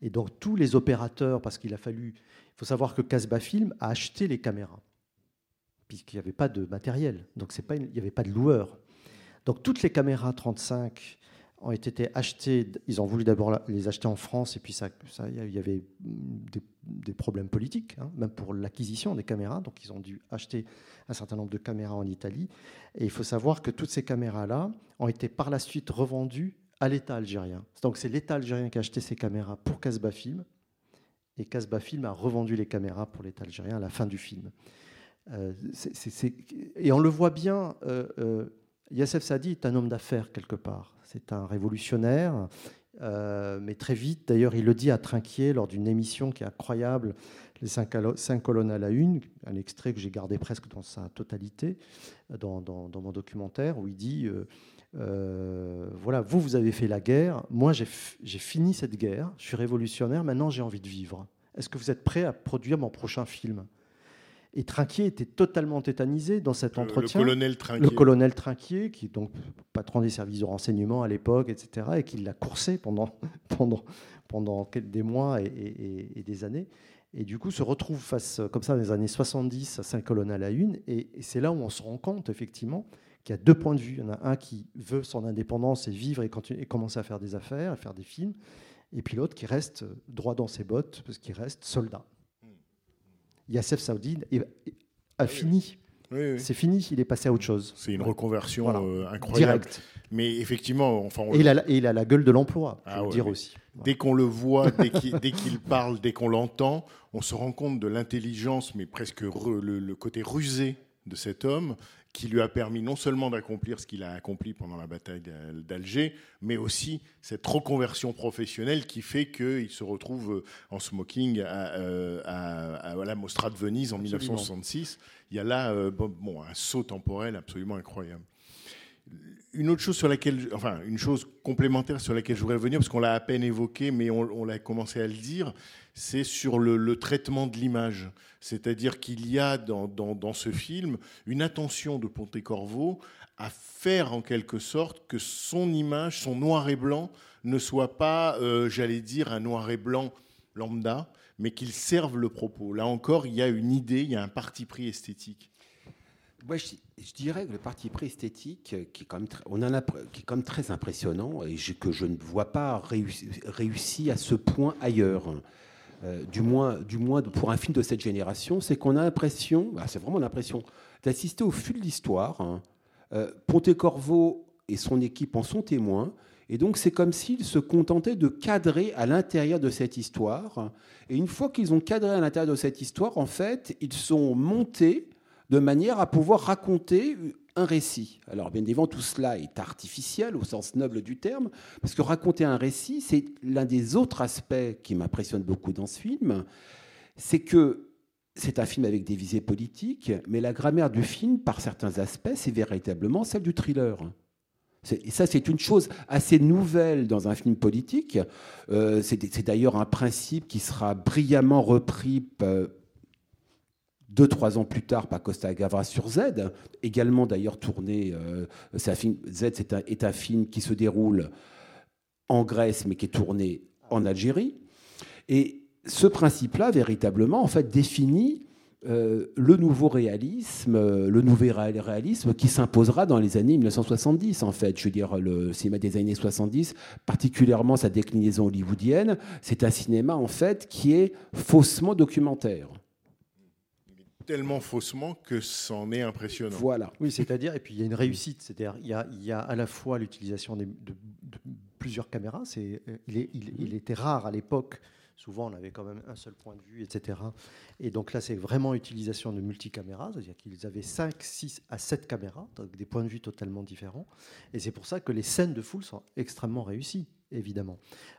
Et donc, tous les opérateurs, parce qu'il a fallu. Il faut savoir que Casbah Film a acheté les caméras, puisqu'il n'y avait pas de matériel. Donc, pas il n'y avait pas de loueur. Donc, toutes les caméras 35 ont été achetées. Ils ont voulu d'abord les acheter en France, et puis ça, il y avait des, problèmes politiques, hein, même pour l'acquisition des caméras. Donc, ils ont dû acheter un certain nombre de caméras en Italie. Et il faut savoir que toutes ces caméras-là ont été par la suite revendues à l'État algérien. Donc, c'est l'État algérien qui a acheté ces caméras pour Casbah Film. Et Casbah Film a revendu les caméras pour l'État algérien à la fin du film. Euh, Et on le voit bien, euh, euh, Sadi est un homme d'affaires quelque part. C'est un révolutionnaire. Euh, mais très vite, d'ailleurs, il le dit à Trinquier lors d'une émission qui est incroyable, Les cinq, colonnes à la une, un extrait que j'ai gardé presque dans sa totalité dans, mon documentaire, où il dit euh, euh, Voilà, vous, vous avez fait la guerre, moi, j'ai fini cette guerre, je suis révolutionnaire, maintenant j'ai envie de vivre. Est-ce que vous êtes prêt à produire mon prochain film? Et Trinquier était totalement tétanisé dans cet Le- Le entretien colonel Trinquier. le colonel Trinquier, qui est donc patron des services de renseignement à l'époque, etc., et qui l'a coursé pendant, pendant, pendant des mois et, et- et- et des années. Et du coup, se retrouve face, comme ça, dans les années 70, à Saint-Colonne à la une. Et, et c'est là où on se rend compte, effectivement, qu'il y a deux points de vue. Il y en a un qui veut son indépendance et vivre et, continuer, et commencer à faire des affaires, à faire des films. Et puis l'autre qui reste droit dans ses bottes, parce qu'il reste soldat. Yassef Saoudine a fini. Oui, oui. C'est fini, il est passé à autre chose. C'est une reconversion Voilà. euh, incroyable. Direct. Mais effectivement, enfin, on Et il, a, la- et il a la gueule de l'emploi, Ah ouais, dire aussi. Dès qu'on le voit, dès qu'il parle, dès qu'on l'entend, on se rend compte de l'intelligence, mais presque re- le, le côté rusé de cet homme, qui lui a permis non seulement d'accomplir ce qu'il a accompli pendant la bataille d'Al- d'Alger, mais aussi cette reconversion professionnelle qui fait qu'il se retrouve euh, en smoking à, euh, à, à- la Mostra de Venise en Absolument. 1966. Il y a là euh, bon, un saut temporel absolument incroyable. Une autre chose sur laquelle, enfin, une chose complémentaire sur laquelle je voudrais revenir, parce qu'on l'a à peine évoqué, mais on, on l'a commencé à le dire, c'est sur le, traitement de l'image. C'est-à-dire qu'il y a dans, ce film une attention de Pontecorvo à faire en quelque sorte que son image, son noir et blanc, ne soit pas, euh, j'allais dire, un noir et blanc lambda, mais qu'il serve le propos. Là encore, il y a une idée, il y a un parti pris esthétique. Moi, je, dirais que le parti pris esthétique, euh, qui est quand même, très- on en a, qui est quand même très impressionnant et que je ne vois pas réussi à ce point ailleurs. Euh, du, moins, du moins pour un film de cette génération, c'est qu'on a l'impression, bah, c'est vraiment l'impression, d'assister au fil de l'histoire. hein. Euh, Pontecorvo et son équipe en sont témoins. Et donc, c'est comme s'ils se contentaient de cadrer à l'intérieur de cette histoire. Et une fois qu'ils ont cadré à l'intérieur de cette histoire, en fait, ils sont montés de manière à pouvoir raconter un récit. Alors bien évidemment, tout cela est artificiel au sens noble du terme, parce que raconter un récit, c'est l'un des autres aspects qui m'impressionne beaucoup dans ce film, c'est que c'est un film avec des visées politiques, mais la grammaire du film, par certains aspects, c'est véritablement celle du thriller. Et ça, c'est une chose assez nouvelle dans un film politique. Euh, c'est c'est d'ailleurs un principe qui sera brillamment repris euh, deux, trois ans plus tard par Costa Gavras sur Z, également d'ailleurs tourné. euh, Z est un film qui se déroule en Grèce, mais qui est tourné en Algérie. Et ce principe-là, véritablement, en fait, définit euh, le nouveau réalisme, le nouvel ré- réalisme qui s'imposera dans les années 1970, en fait. Je veux dire, le cinéma des années 70, particulièrement sa déclinaison hollywoodienne, c'est un cinéma, en fait, qui est faussement documentaire. Tellement faussement que c'en est impressionnant. Voilà. Oui, c'est-à-dire, et puis il y a une réussite, c'est-à-dire il y a, il y a à la fois l'utilisation de, de plusieurs caméras, c'est, euh, il, est- il- il était rare à l'époque, souvent on avait quand même un seul point de vue, etc. Et donc là, c'est vraiment utilisation de multicaméras, c'est-à-dire qu'ils avaient 5, 6 à 7 caméras, donc des points de vue totalement différents. Et c'est pour ça que les scènes de foule sont extrêmement réussies, évidemment.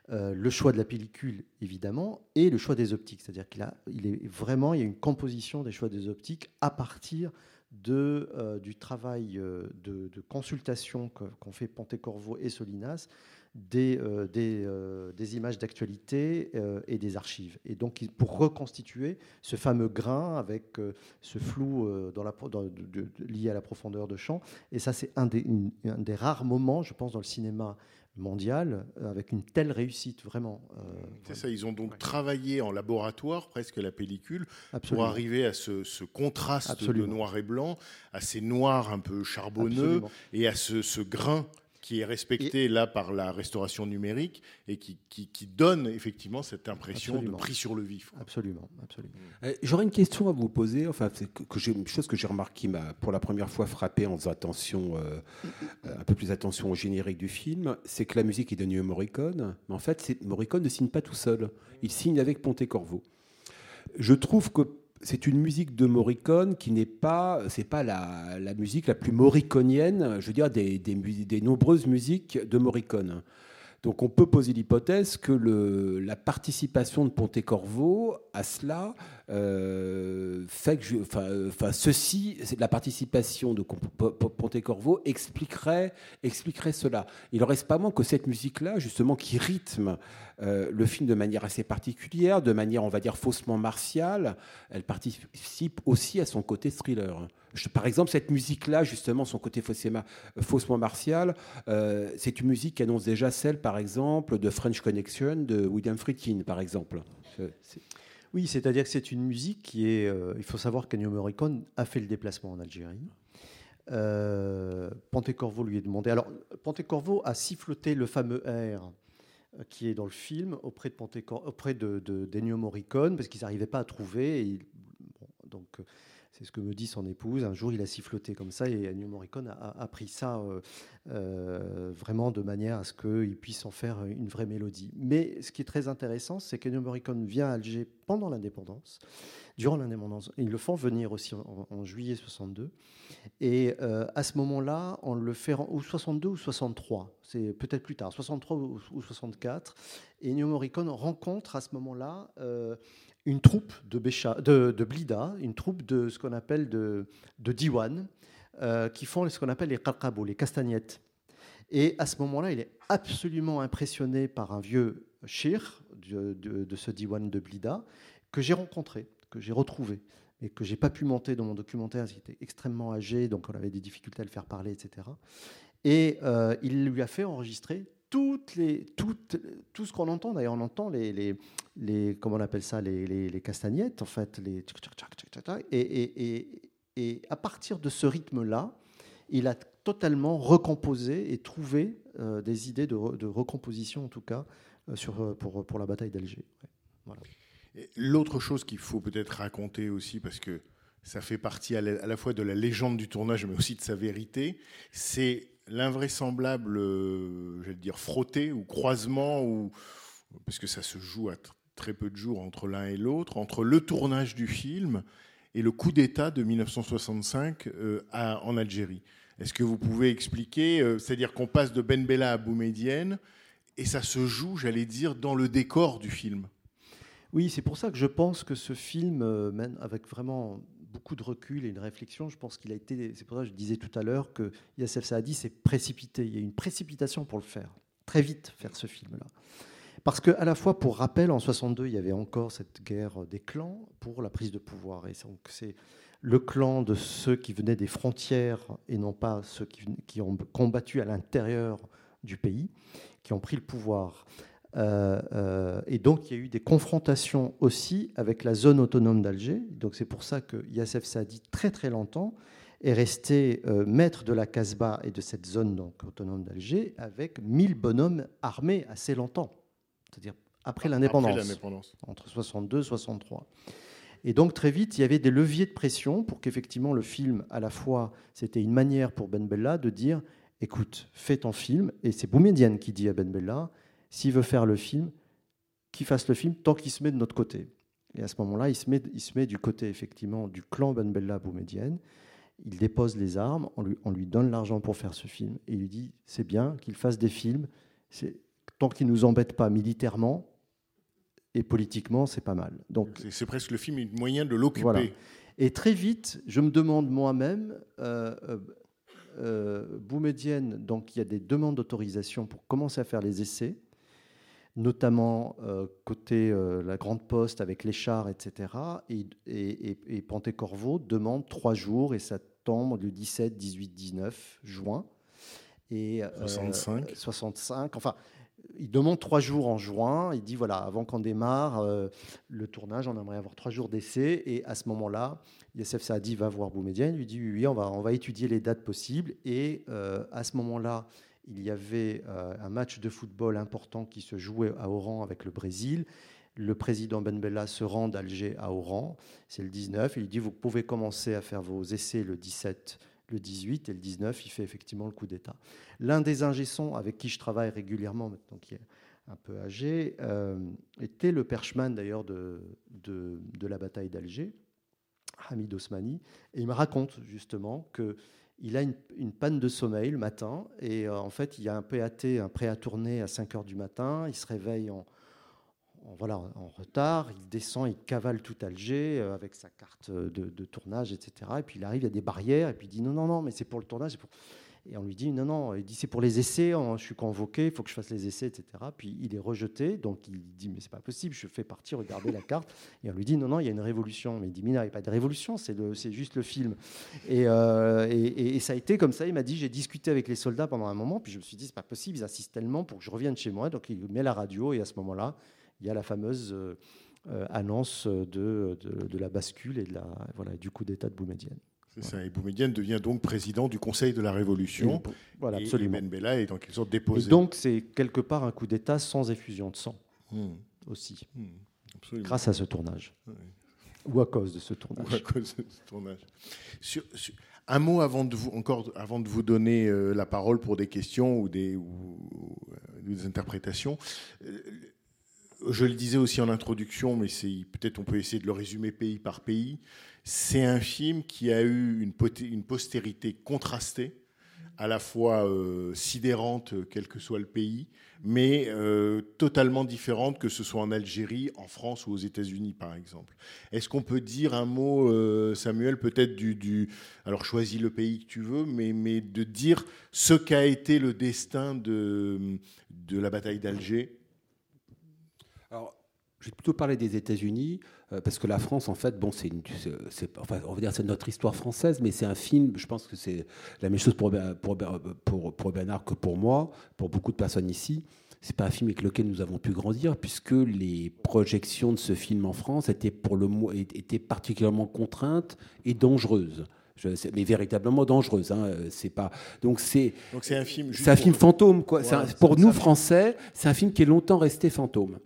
Euh, le choix de la pellicule, évidemment, et le choix des optiques, c'est-à-dire qu'il a, il est vraiment, il y a une composition des choix des optiques à partir de, euh, du travail euh, de, consultation qu'ont fait Pontecorvo et Solinas des, des, images d'actualité et des archives. Et donc, pour reconstituer ce fameux grain avec ce flou lié à la profondeur de champ. Et ça, c'est un des, un des rares moments, je pense, dans le cinéma mondial, euh, avec une telle réussite, vraiment. euh, C'est ça, ils ont donc travaillé en laboratoire presque la pellicule absolument. pour arriver à ce, ce contraste Absolument. de noir et blanc, à ces noirs un peu charbonneux Absolument. et à ce, ce grain qui est respecté là par la restauration numérique et qui, qui, qui donne effectivement cette impression Absolument. de pris sur le vif. quoi. Absolument, absolument. Euh, J'aurais une question à vous poser. Enfin, c'est que, que j'ai- une chose que j'ai remarqué qui m'a pour la première fois frappé en faisant attention, euh, euh, un peu plus attention au générique du film, c'est que la musique est de Ennio Morricone. Mais en fait, Morricone ne signe pas tout seul. Il signe avec Pontecorvo. Je trouve que c'est une musique de Morricone qui n'est pas, la, musique la plus morriconienne, je veux dire, des, nombreuses musiques de Morricone. Donc on peut poser l'hypothèse que la participation de Pontecorvo à cela euh, fait que, euh, enfin, ceci, la participation de Pontecorvo expliquerait, expliquerait cela. Il en reste pas moins que cette musique-là, justement, qui rythme euh, le film de manière assez particulière, de manière, on va dire, faussement martiale, elle participe aussi à son côté thriller. Par exemple, cette musique-là, justement, son côté faussement, martial, c'est une musique qui annonce déjà celle, par exemple, de French Connection de William Friedkin, par exemple. Oui, c'est-à-dire que c'est une musique qui est. euh, il faut savoir qu'Ennio Morricone a fait le déplacement en Algérie. Euh, Pontecorvo lui est demandé. Alors, Pontecorvo a siffloté le fameux air euh, qui est dans le film auprès de, Pontecor- auprès Morricone parce qu'ils n'arrivaient pas à trouver. donc, c'est ce que me dit son épouse. Un jour, il a siffloté comme ça et Ennio Morricone a, pris ça euh, euh, vraiment de manière à ce qu'il puisse en faire une vraie mélodie. Mais ce qui est très intéressant, c'est qu'Ennio Morricone vient à Alger pendant l'indépendance, durant l'indépendance. Ils le font venir aussi en, juillet 62. Et euh, à ce moment-là, on le fait en ou 62 ou 63, c'est peut-être plus tard, 63 ou, ou 64. Et Ennio Morricone rencontre à ce moment-là une troupe de, Bécha, de, de Blida, une troupe de ce qu'on appelle de, de Diwan, euh, qui font ce qu'on appelle les qalqabou, les castagnettes. Et à ce moment-là, il est absolument impressionné par un vieux shir de, de- ce Diwan de Blida que j'ai rencontré, que j'ai retrouvé, et que j'ai pas pu monter dans mon documentaire, qu'il était extrêmement âgé, donc on avait des difficultés à le faire parler, etc. Et euh, il lui a fait enregistrer tout ce qu'on entend. D'ailleurs, on entend les, comment on appelle ça, les, castagnettes, en fait, les et, et, et, et à partir de ce rythme-là, il a totalement recomposé et trouvé euh, des idées de, re- de recomposition, en tout cas, euh, euh, pour, la bataille d'Alger. L'autre chose qu'il faut peut-être raconter aussi, parce que ça fait partie à la fois de la légende du tournage, mais aussi de sa vérité, c'est l'invraisemblable, euh, j'allais dire, frotté ou croisement, ou, parce que ça se joue à tr- très peu de jours entre l'un et l'autre, entre le tournage du film et le coup d'État de 1965 euh, en Algérie. Est-ce que vous pouvez expliquer, euh, c'est-à-dire qu'on passe de Ben Bella à Boumedienne, et ça se joue, j'allais dire, dans le décor du film? Oui, c'est pour ça que je pense que ce film, avec vraiment beaucoup de recul et une réflexion, je pense qu'il a été. C'est pour ça que je disais tout à l'heure que Yassef Saadi s'est précipité. Il y a eu une précipitation pour le faire, très vite faire ce film-là. Parce que à la fois, pour rappel, en 62, il y avait encore cette guerre des clans pour la prise de pouvoir. Et donc c'est le clan de ceux qui venaient des frontières et non pas ceux qui, ont combattu à l'intérieur du pays, qui ont pris le pouvoir. Euh, euh, et donc, il y a eu des confrontations aussi avec la zone autonome d'Alger. Donc, c'est pour ça que Yassef Saadi, très très longtemps, est resté euh, maître de la Casbah et de cette zone donc, autonome d'Alger avec 1000 bonhommes armés assez longtemps, c'est-à-dire après l'indépendance Après l'indépendance. entre 62 et 63. Et donc très vite, il y avait des leviers de pression pour qu'effectivement le film, à la fois, c'était une manière pour Ben Bella de dire, écoute, fais ton film, et c'est Boumedienne qui dit à Ben Bella, s'il veut faire le film, qu'il fasse le film tant qu'il se met de notre côté. Et à ce moment-là, il se met, il se met du côté effectivement du clan Ben Bella Boumedienne. Il dépose les armes, on lui, on lui donne l'argent pour faire ce film, et il lui dit, c'est bien qu'il fasse des films, tant qu'il nous embête pas militairement, et politiquement, c'est pas mal. Donc, C'est- presque le film, un moyen de l'occuper. Voilà. et très vite, je me demande moi-même, euh, euh, euh, Boumedienne, donc il y a des demandes d'autorisation pour commencer à faire les essais, notamment euh, côté euh, la Grande Poste avec les chars, etc. Et, et, Pontecorvo demande trois jours et ça tombe le 17, 18, 19 juin. Et, euh, 65. 65. Enfin, il demande trois jours en juin. Il dit voilà, avant qu'on démarre le tournage, on aimerait avoir trois jours d'essai. Et à ce moment-là, Yassef Saadi va voir Boumedienne, lui dit oui, oui, on va, on va étudier les dates possibles. Et à ce moment-là, il y avait euh, un match de football important qui se jouait à Oran avec le Brésil. Le président Ben Bella se rend d'Alger à Oran. C'est le 19. Il dit vous pouvez commencer à faire vos essais le 17 le 18 et le 19, il fait effectivement le coup d'État. L'un des ingé-sons avec qui je travaille régulièrement, maintenant qui est un peu âgé, euh, était le perchman d'ailleurs de, de, de la bataille d'Alger, Hamid Osmani, et il me raconte justement que il a une, panne de sommeil le matin et euh, en fait il y a un PAT, un prêt à tourner à 5 heures du matin. Il se réveille en, voilà, en retard, il descend, il cavale tout Alger euh, avec sa carte de, tournage, etc. Et puis il arrive, il y a des barrières et puis il dit non, non, non, mais c'est pour le tournage. pour- Et on lui dit non, non, il dit c'est pour les essais, hein, je suis convoqué, il faut que je fasse les essais, etc. Puis il est rejeté, donc il dit mais c'est pas possible, je fais partie, regardez la carte. Et on lui dit non, non, il y a une révolution. Mais il dit mais il n'y a pas de révolution, c'est juste le film. Et, euh, et- et- ça a été comme ça, il m'a dit j'ai discuté avec les soldats pendant un moment, puis je me suis dit c'est pas possible, ils insistent tellement pour que je revienne chez moi. Donc il met la radio et à ce moment-là, il y a la fameuse euh, euh, annonce de, de- la bascule et de la, voilà, du coup d'État de Boumedienne. C'est ça. Et Boumedienne devient donc président du Conseil de la Révolution. Et- Voilà, absolument. Et Bella est en quelque sorte Et déposé. donc, c'est quelque part un coup d'État sans effusion de sang Hmm, aussi, absolument. grâce à ce tournage. Ou à cause de ce Ou tournage. à cause de ce tournage. Sur- sur- un mot avant de vous, encore avant de vous donner euh, la parole pour des questions ou des, ou, ou, euh, des interprétations. Euh, je le disais aussi en introduction, mais peut-être on peut essayer de le résumer pays par pays. C'est un film qui a eu une, postérité contrastée, à la fois euh, sidérante, euh, quel que soit le pays, mais euh, totalement différente, que ce soit en Algérie, en France ou aux États-Unis, par exemple. Est-ce qu'on peut dire un mot, Samuel, peut-être du, Alors, choisis le pays que tu veux, mais, de dire ce qu'a été le destin de, la bataille d'Alger je vais plutôt parler des États-Unis, euh, parce que la France, en fait, bon, c'est, enfin, on va dire c'est notre histoire française, mais c'est un film, je pense que c'est la même chose pour, pour, pour, pour Bernard que pour moi, pour beaucoup de personnes ici. C'est pas un film avec lequel nous avons pu grandir, puisque les projections de ce film en France étaient, pour le, étaient particulièrement contraintes et dangereuses. Je sais- mais véritablement dangereuses. Hein, euh, c'est pas. Donc c'est Donc, c'est un film. c'est un film fantôme, quoi. Un- pour nous, ça. Français, c'est un film qui est longtemps resté fantôme.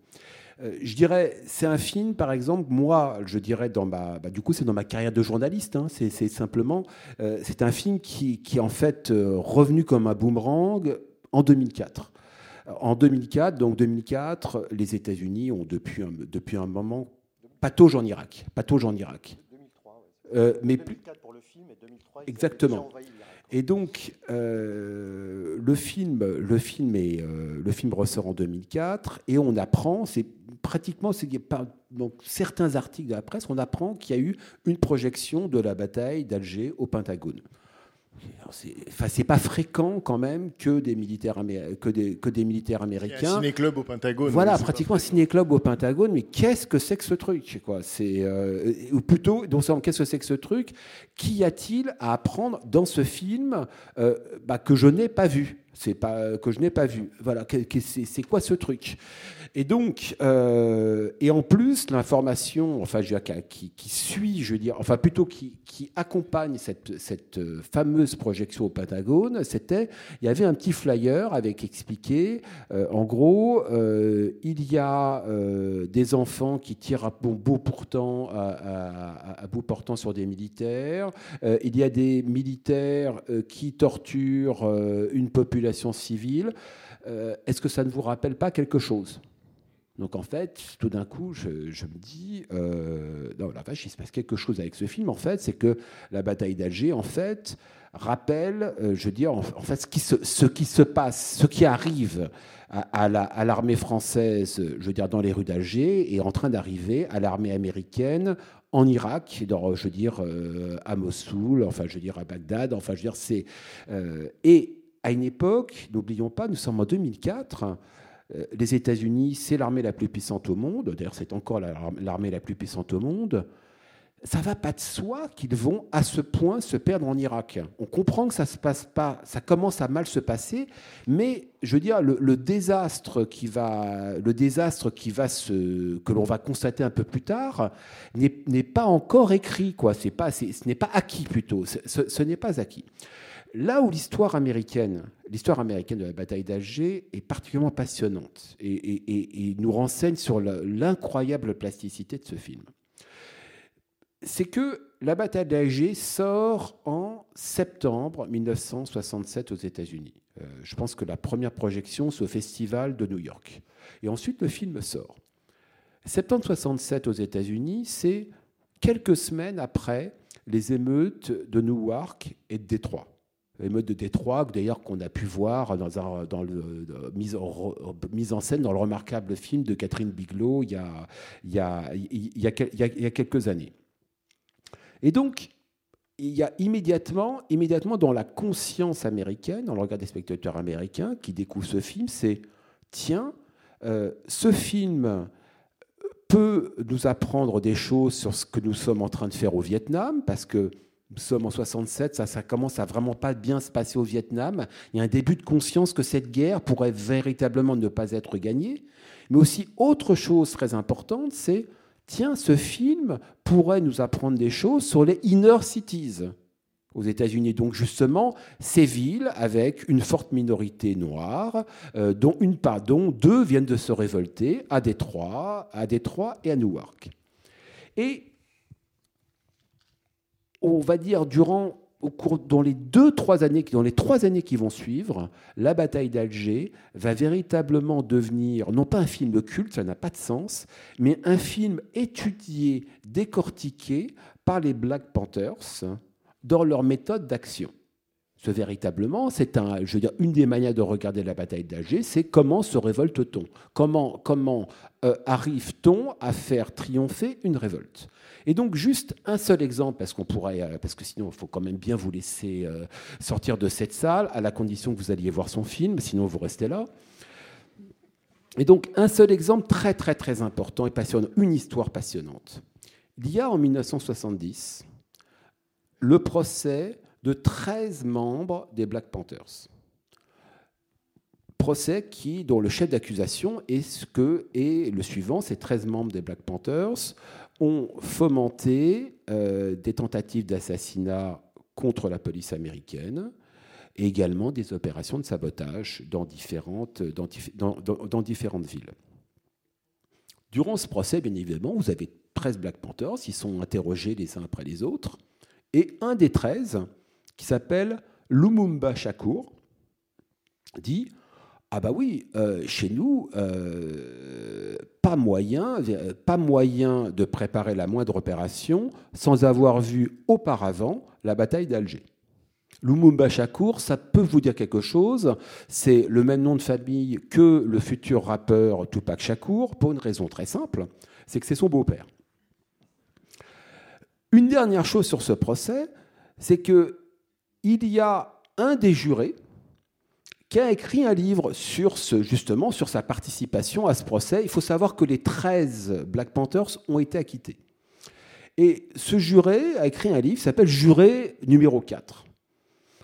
Euh, je dirais, c'est un film, par exemple, moi, je dirais, dans ma, bah, du coup, c'est dans ma carrière de journaliste. hein, c'est c'est simplement, euh, c'est un film qui, qui est en fait euh, revenu comme un boomerang en 2004. En 2004, donc 2004, les États-Unis ont depuis un, depuis un moment patauge en Irak, patauge en Irak. 2003, Euh, mais plus, pour le film et 2003, Exactement. Et donc, euh, le, film, le, film est, euh, le film ressort en 2004 et on apprend, c'est pratiquement, c'est donc, certains articles de la presse, on apprend qu'il y a eu une projection de la bataille d'Alger au Pentagone. Enfin, c'est pas fréquent quand même que des militaires, amé- que des, que des militaires Il y a un américains. ciné-club au Pentagone. voilà, pratiquement un ciné-club au Pentagone, mais qu'est-ce que c'est que ce truc quoi? C'est euh, ou plutôt, donc qu'est-ce que c'est que ce truc? Qu'y a-t-il à apprendre dans ce film euh, bah, que je n'ai pas vu? C'est pas que je n'ai pas vu. Voilà, c'est quoi ce truc? Et donc, euh, et en plus, l'information, enfin, qui, suit, je veux dire, enfin plutôt qui, accompagne cette, euh, fameuse projection au Pentagone, c'était, il y avait un petit flyer avec expliqué, euh, en gros, il y a des enfants qui tirent à bon- bout portant, à, à- à bout portant sur des militaires. Il y a des militaires qui torturent une population civile. Est-ce que ça ne vous rappelle pas quelque chose? Donc en fait, tout d'un coup, je, me dis, euh, non, la vache, il se passe quelque chose avec ce film. En fait, c'est que la bataille d'Alger, en fait, rappelle, euh, je veux dire, en, fait, ce qui, se, ce qui se passe, ce qui arrive à, à la- à l'armée française, je veux dire, dans les rues d'Alger, est en train d'arriver à l'armée américaine en Irak, dans, je veux dire, euh, à Mossoul, enfin, je veux dire, à Bagdad, enfin, je veux dire, c'est... euh, et à une époque, n'oublions pas, nous sommes en 2004, euh, les États-Unis, c'est l'armée la plus puissante au monde. D'ailleurs, c'est encore la- l'armée la plus puissante au monde. Ça va pas de soi qu'ils vont à ce point se perdre en Irak. On comprend que ça se passe pas, ça commence à mal se passer, mais je veux dire le, désastre qui va, le désastre qui va se, que l'on va constater un peu plus tard, n'est pas encore écrit quoi. C'est pas, ce n'est pas acquis plutôt. Ce n'est pas acquis. Là où l'histoire américaine, l'histoire américaine de la bataille d'Alger est particulièrement passionnante et, nous renseigne sur l'incroyable plasticité de ce film, c'est que la bataille d'Alger sort en septembre 1967 aux États-Unis. Euh, je pense que la première projection, c'est au Festival de New York. Et ensuite, le film sort. Septembre 67 aux États-Unis, c'est quelques semaines après les émeutes de Newark et de Détroit. Émeute de Détroit, d'ailleurs qu'on a pu voir dans, le, de- mise, en, scène dans le remarquable film de Catherine Bigelow il y a quelques années. Et donc, il y a immédiatement, immédiatement dans la conscience américaine, dans le regard des spectateurs américains qui découvrent ce film, c'est tiens, euh, ce film peut nous apprendre des choses sur ce que nous sommes en train de faire au Vietnam, parce que nous sommes en 67, ça, ça commence à vraiment pas bien se passer au Vietnam. Il y a un début de conscience que cette guerre pourrait véritablement ne pas être gagnée. Mais aussi, autre chose très importante, c'est tiens, ce film pourrait nous apprendre des choses sur les inner cities aux États-Unis. Donc justement, ces villes avec une forte minorité noire, euh, dont une part, deux viennent de se révolter à Détroit, à Détroit et à Newark. Et on va dire durant au cours dans les deux trois années dans les trois années qui vont suivre, la bataille d'Alger va véritablement devenir non pas un film culte, ça n'a pas de sens, mais un film étudié, décortiqué par les Black Panthers dans leur méthode d'action. Ce véritablement, c'est un, je veux dire, une des manières de regarder la bataille d'Alger, c'est comment se révolte-t-on? Comment, comment euh, arrive-t-on à faire triompher une révolte? Et donc, juste un seul exemple, parce qu'on pourrait, euh, parce que sinon, il faut quand même bien vous laisser euh, sortir de cette salle, à la condition que vous alliez voir son film, sinon vous restez là. Et donc, un seul exemple très, très, très important et passionnant, une histoire passionnante. Il y a en 1970 le procès de 13 membres des Black Panthers. Procès qui, dont le chef d'accusation est ce que est le suivant ces 13 membres des Black Panthers ont fomenté euh, des tentatives d'assassinat contre la police américaine et également des opérations de sabotage dans différentes, dans, dans différentes villes. Durant ce procès, bien évidemment, vous avez 13 Black Panthers, ils sont interrogés les uns après les autres, et un des 13, qui s'appelle Lumumba Shakur, dit Ah bah oui, euh, chez nous, euh, pas, moyen, pas moyen de préparer la moindre opération sans avoir vu auparavant la bataille d'Alger. Lumumba Shakur, ça peut vous dire quelque chose. C'est le même nom de famille que le futur rappeur Tupac Shakur, pour une raison très simple, c'est que c'est son beau-père. Une dernière chose sur ce procès, c'est que il y a un des jurés qui a écrit un livre sur ce, justement sur sa participation à ce procès. Il faut savoir que les 13 Black Panthers ont été acquittés. Et ce juré a écrit un livre qui s'appelle Juré numéro 4.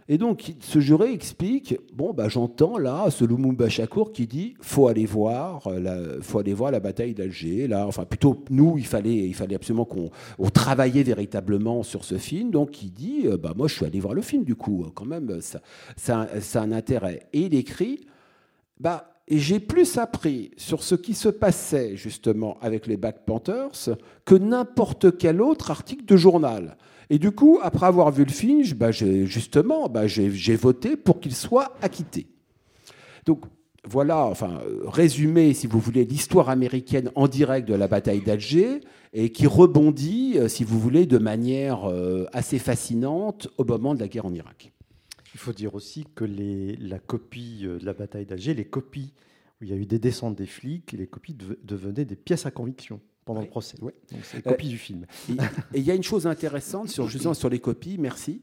Et donc, ce juré explique bon, bah, j'entends là ce Lumumba Shakur qui dit faut aller voir euh, la, faut aller voir la bataille d'Alger. Là, enfin, plutôt nous, il fallait, il fallait absolument qu'on on travaillait véritablement sur ce film. Donc, il dit euh, bah, moi, je suis allé voir le film du coup. Quand même, ça, ça, ça a un intérêt. Et il écrit bah, et j'ai plus appris sur ce qui se passait justement avec les Black Panthers que n'importe quel autre article de journal. Et du coup, après avoir vu le film, bah, justement, bah, j'ai voté pour qu'il soit acquitté. Donc voilà, enfin, résumé, si vous voulez, l'histoire américaine en direct de la bataille d'Alger et qui rebondit, euh, si vous voulez, de manière euh, assez fascinante au moment de la guerre en Irak. Il faut dire aussi que les, la copie euh, de la bataille d'Alger, les copies où il y a eu des descentes des flics, les copies deve- devenaient des pièces à conviction pendant Oui. le procès. Oui. Donc c'est les copies du film. Et il y a une chose intéressante sur, justement, sur les copies, merci,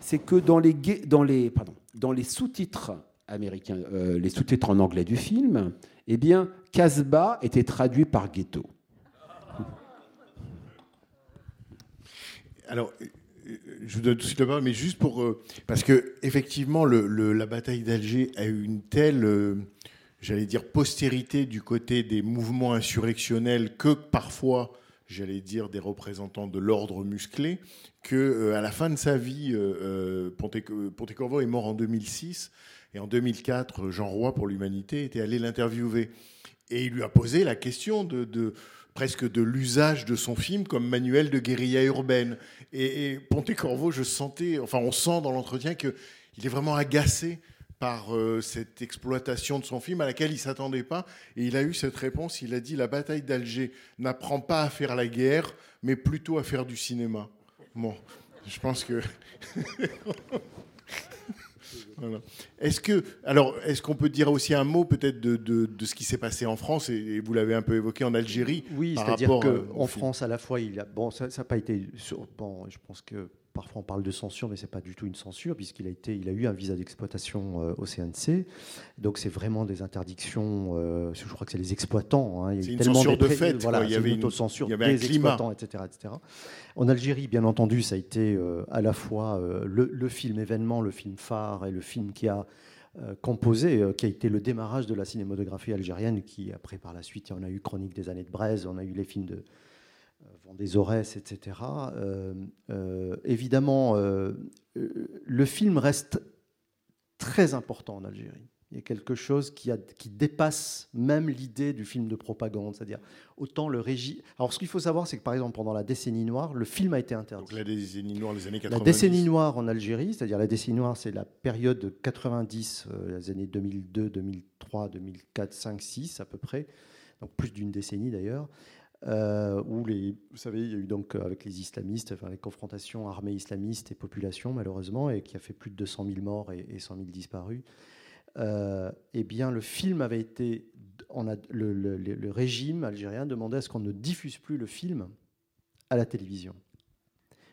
c'est que dans les, gai- dans les, pardon, dans les sous-titres américains, euh, les sous-titres en anglais du film, eh bien, Casbah était traduit par ghetto. Alors, euh, euh, je vous donne tout de suite la parole, mais juste pour. euh, parce que, effectivement, le, le- la bataille d'Alger a eu une telle, euh, j'allais dire, postérité du côté des mouvements insurrectionnels que parfois, j'allais dire, des représentants de l'ordre musclé, que euh, à la fin de sa vie, euh, Ponte- Pontecorvo est mort en 2006, et en 2004, Jean Roy pour l'Humanité était allé l'interviewer. Et il lui a posé la question de- presque de l'usage de son film comme manuel de guérilla urbaine. Et, et Pontecorvo, je sentais, enfin on sent dans l'entretien qu'il est vraiment agacé par euh, cette exploitation de son film à laquelle il s'attendait pas. Et il a eu cette réponse, il a dit, la bataille d'Alger n'apprend pas à faire la guerre, mais plutôt à faire du cinéma. Bon, je pense que... Voilà. Est-ce que, alors, est-ce qu'on peut dire aussi un mot peut-être de, de- de ce qui s'est passé en France et, et vous l'avez un peu évoqué en Algérie Oui, c'est-à-dire qu'en. France, à la fois, il a, bon, ça n'a pas été. sur- bon, je pense que parfois on parle de censure, mais c'est pas du tout une censure, puisqu'il a, été, il a eu un visa d'exploitation euh, au CNC. Donc c'est vraiment des interdictions. euh, je crois que c'est les exploitants. hein. Il y a eu une tellement censure de fait, Voilà, quoi. Il y avait une une- autocensure il y avait un des climat. exploitants, etc., etc. En Algérie, bien entendu, ça a été euh, à la fois euh, le, le film événement, le film phare et le film qui a composé, qui a été le démarrage de la cinématographie algérienne, qui après par la suite, on a eu Chronique des années de Braise, on a eu les films de euh, Vendée Aurès, etc. Euh, euh, évidemment, le film reste très important en Algérie. Il y a quelque chose qui, a- qui dépasse même l'idée du film de propagande, c'est-à-dire autant le régime. Alors ce qu'il faut savoir, c'est que par exemple pendant la décennie noire, le film a été interdit. Donc la décennie noire, les années La 90. décennie noire en Algérie, c'est-à-dire la décennie noire, c'est la période de 90, euh, les années 2002, 2003, 2004, 5, 6 à peu près, donc plus d'une décennie d'ailleurs, euh, où les, vous savez, il y a eu donc euh, avec les islamistes, enfin, les confrontations armées islamistes et population malheureusement, et qui a fait plus de 200 000 morts et, et 100 000 disparus. Euh, eh bien, le film avait été, le régime algérien demandait à ce qu'on ne diffuse plus le film à la télévision.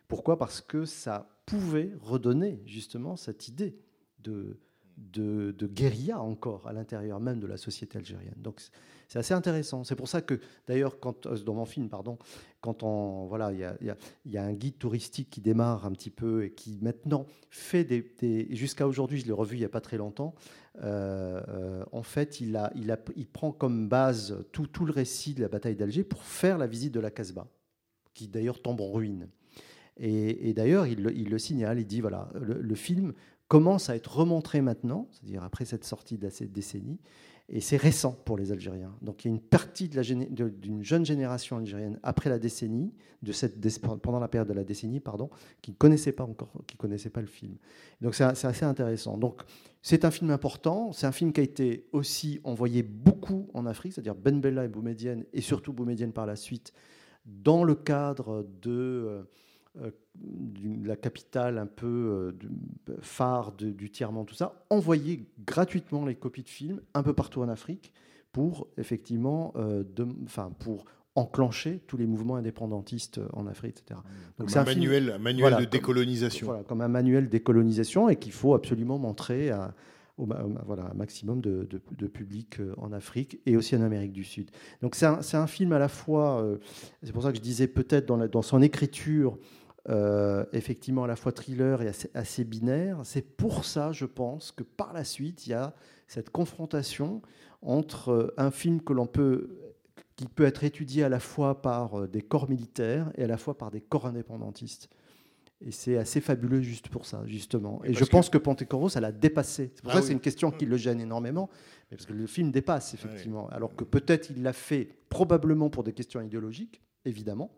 Pourquoi? Parce que ça pouvait redonner justement cette idée de, de, guérilla encore à l'intérieur même de la société algérienne. Donc c'est- assez intéressant. C'est pour ça que d'ailleurs, quand euh, dans mon film, pardon, quand on voilà, il y a, y a- y un guide touristique qui démarre un petit peu et qui maintenant fait des, jusqu'à aujourd'hui, je l'ai revu il n'y a pas très longtemps. euh, euh, en fait, il, a, il, a, il prend comme base tout, tout le récit de la bataille d'Alger pour faire la visite de la Casbah, qui d'ailleurs tombe en ruine. Et, d'ailleurs, il, le- signale, il dit, voilà, le film commence à être remontré maintenant, c'est-à-dire après cette sortie de cette décennie, et c'est récent pour les Algériens. Donc il y a une partie d'une jeune génération algérienne après la décennie, de cette, pendant la période de la décennie, pardon, qui ne connaissait pas encore, qui connaissait pas le film. Donc c'est assez intéressant. Donc c'est un film important, c'est un film qui a été aussi envoyé beaucoup en Afrique, c'est-à-dire Ben Bella et Boumedienne, et surtout Boumedienne par la suite, dans le cadre de euh, euh, la capitale un peu euh, du- phare de- du tiers-monde, tout ça, envoyer gratuitement les copies de films un peu partout en Afrique pour effectivement, euh, de- pour enclencher tous les mouvements indépendantistes en Afrique, etc. Comme c'est un, film- manuel, un manuel voilà, de comme- décolonisation. voilà, comme un manuel de décolonisation et qu'il faut absolument montrer à, au, voilà, un maximum de, de- de public euh, en Afrique et aussi en Amérique du Sud. Donc c'est un, film à la fois, euh, c'est pour ça que je disais peut-être dans son écriture, euh, effectivement à la fois thriller et assez, assez binaire. C'est pour ça, je pense, que par la suite, il y a cette confrontation entre euh, un film que l'on peut qui peut être étudié à la fois par euh, des corps militaires et à la fois par des corps indépendantistes. Et c'est assez fabuleux juste pour ça, justement. Et je pense que Pontecorvo, ça l'a dépassé. C'est pour Ah ça que oui. c'est une question qui le gêne énormément, mais parce que le film dépasse, effectivement. Alors que peut-être il l'a fait probablement pour des questions idéologiques, évidemment,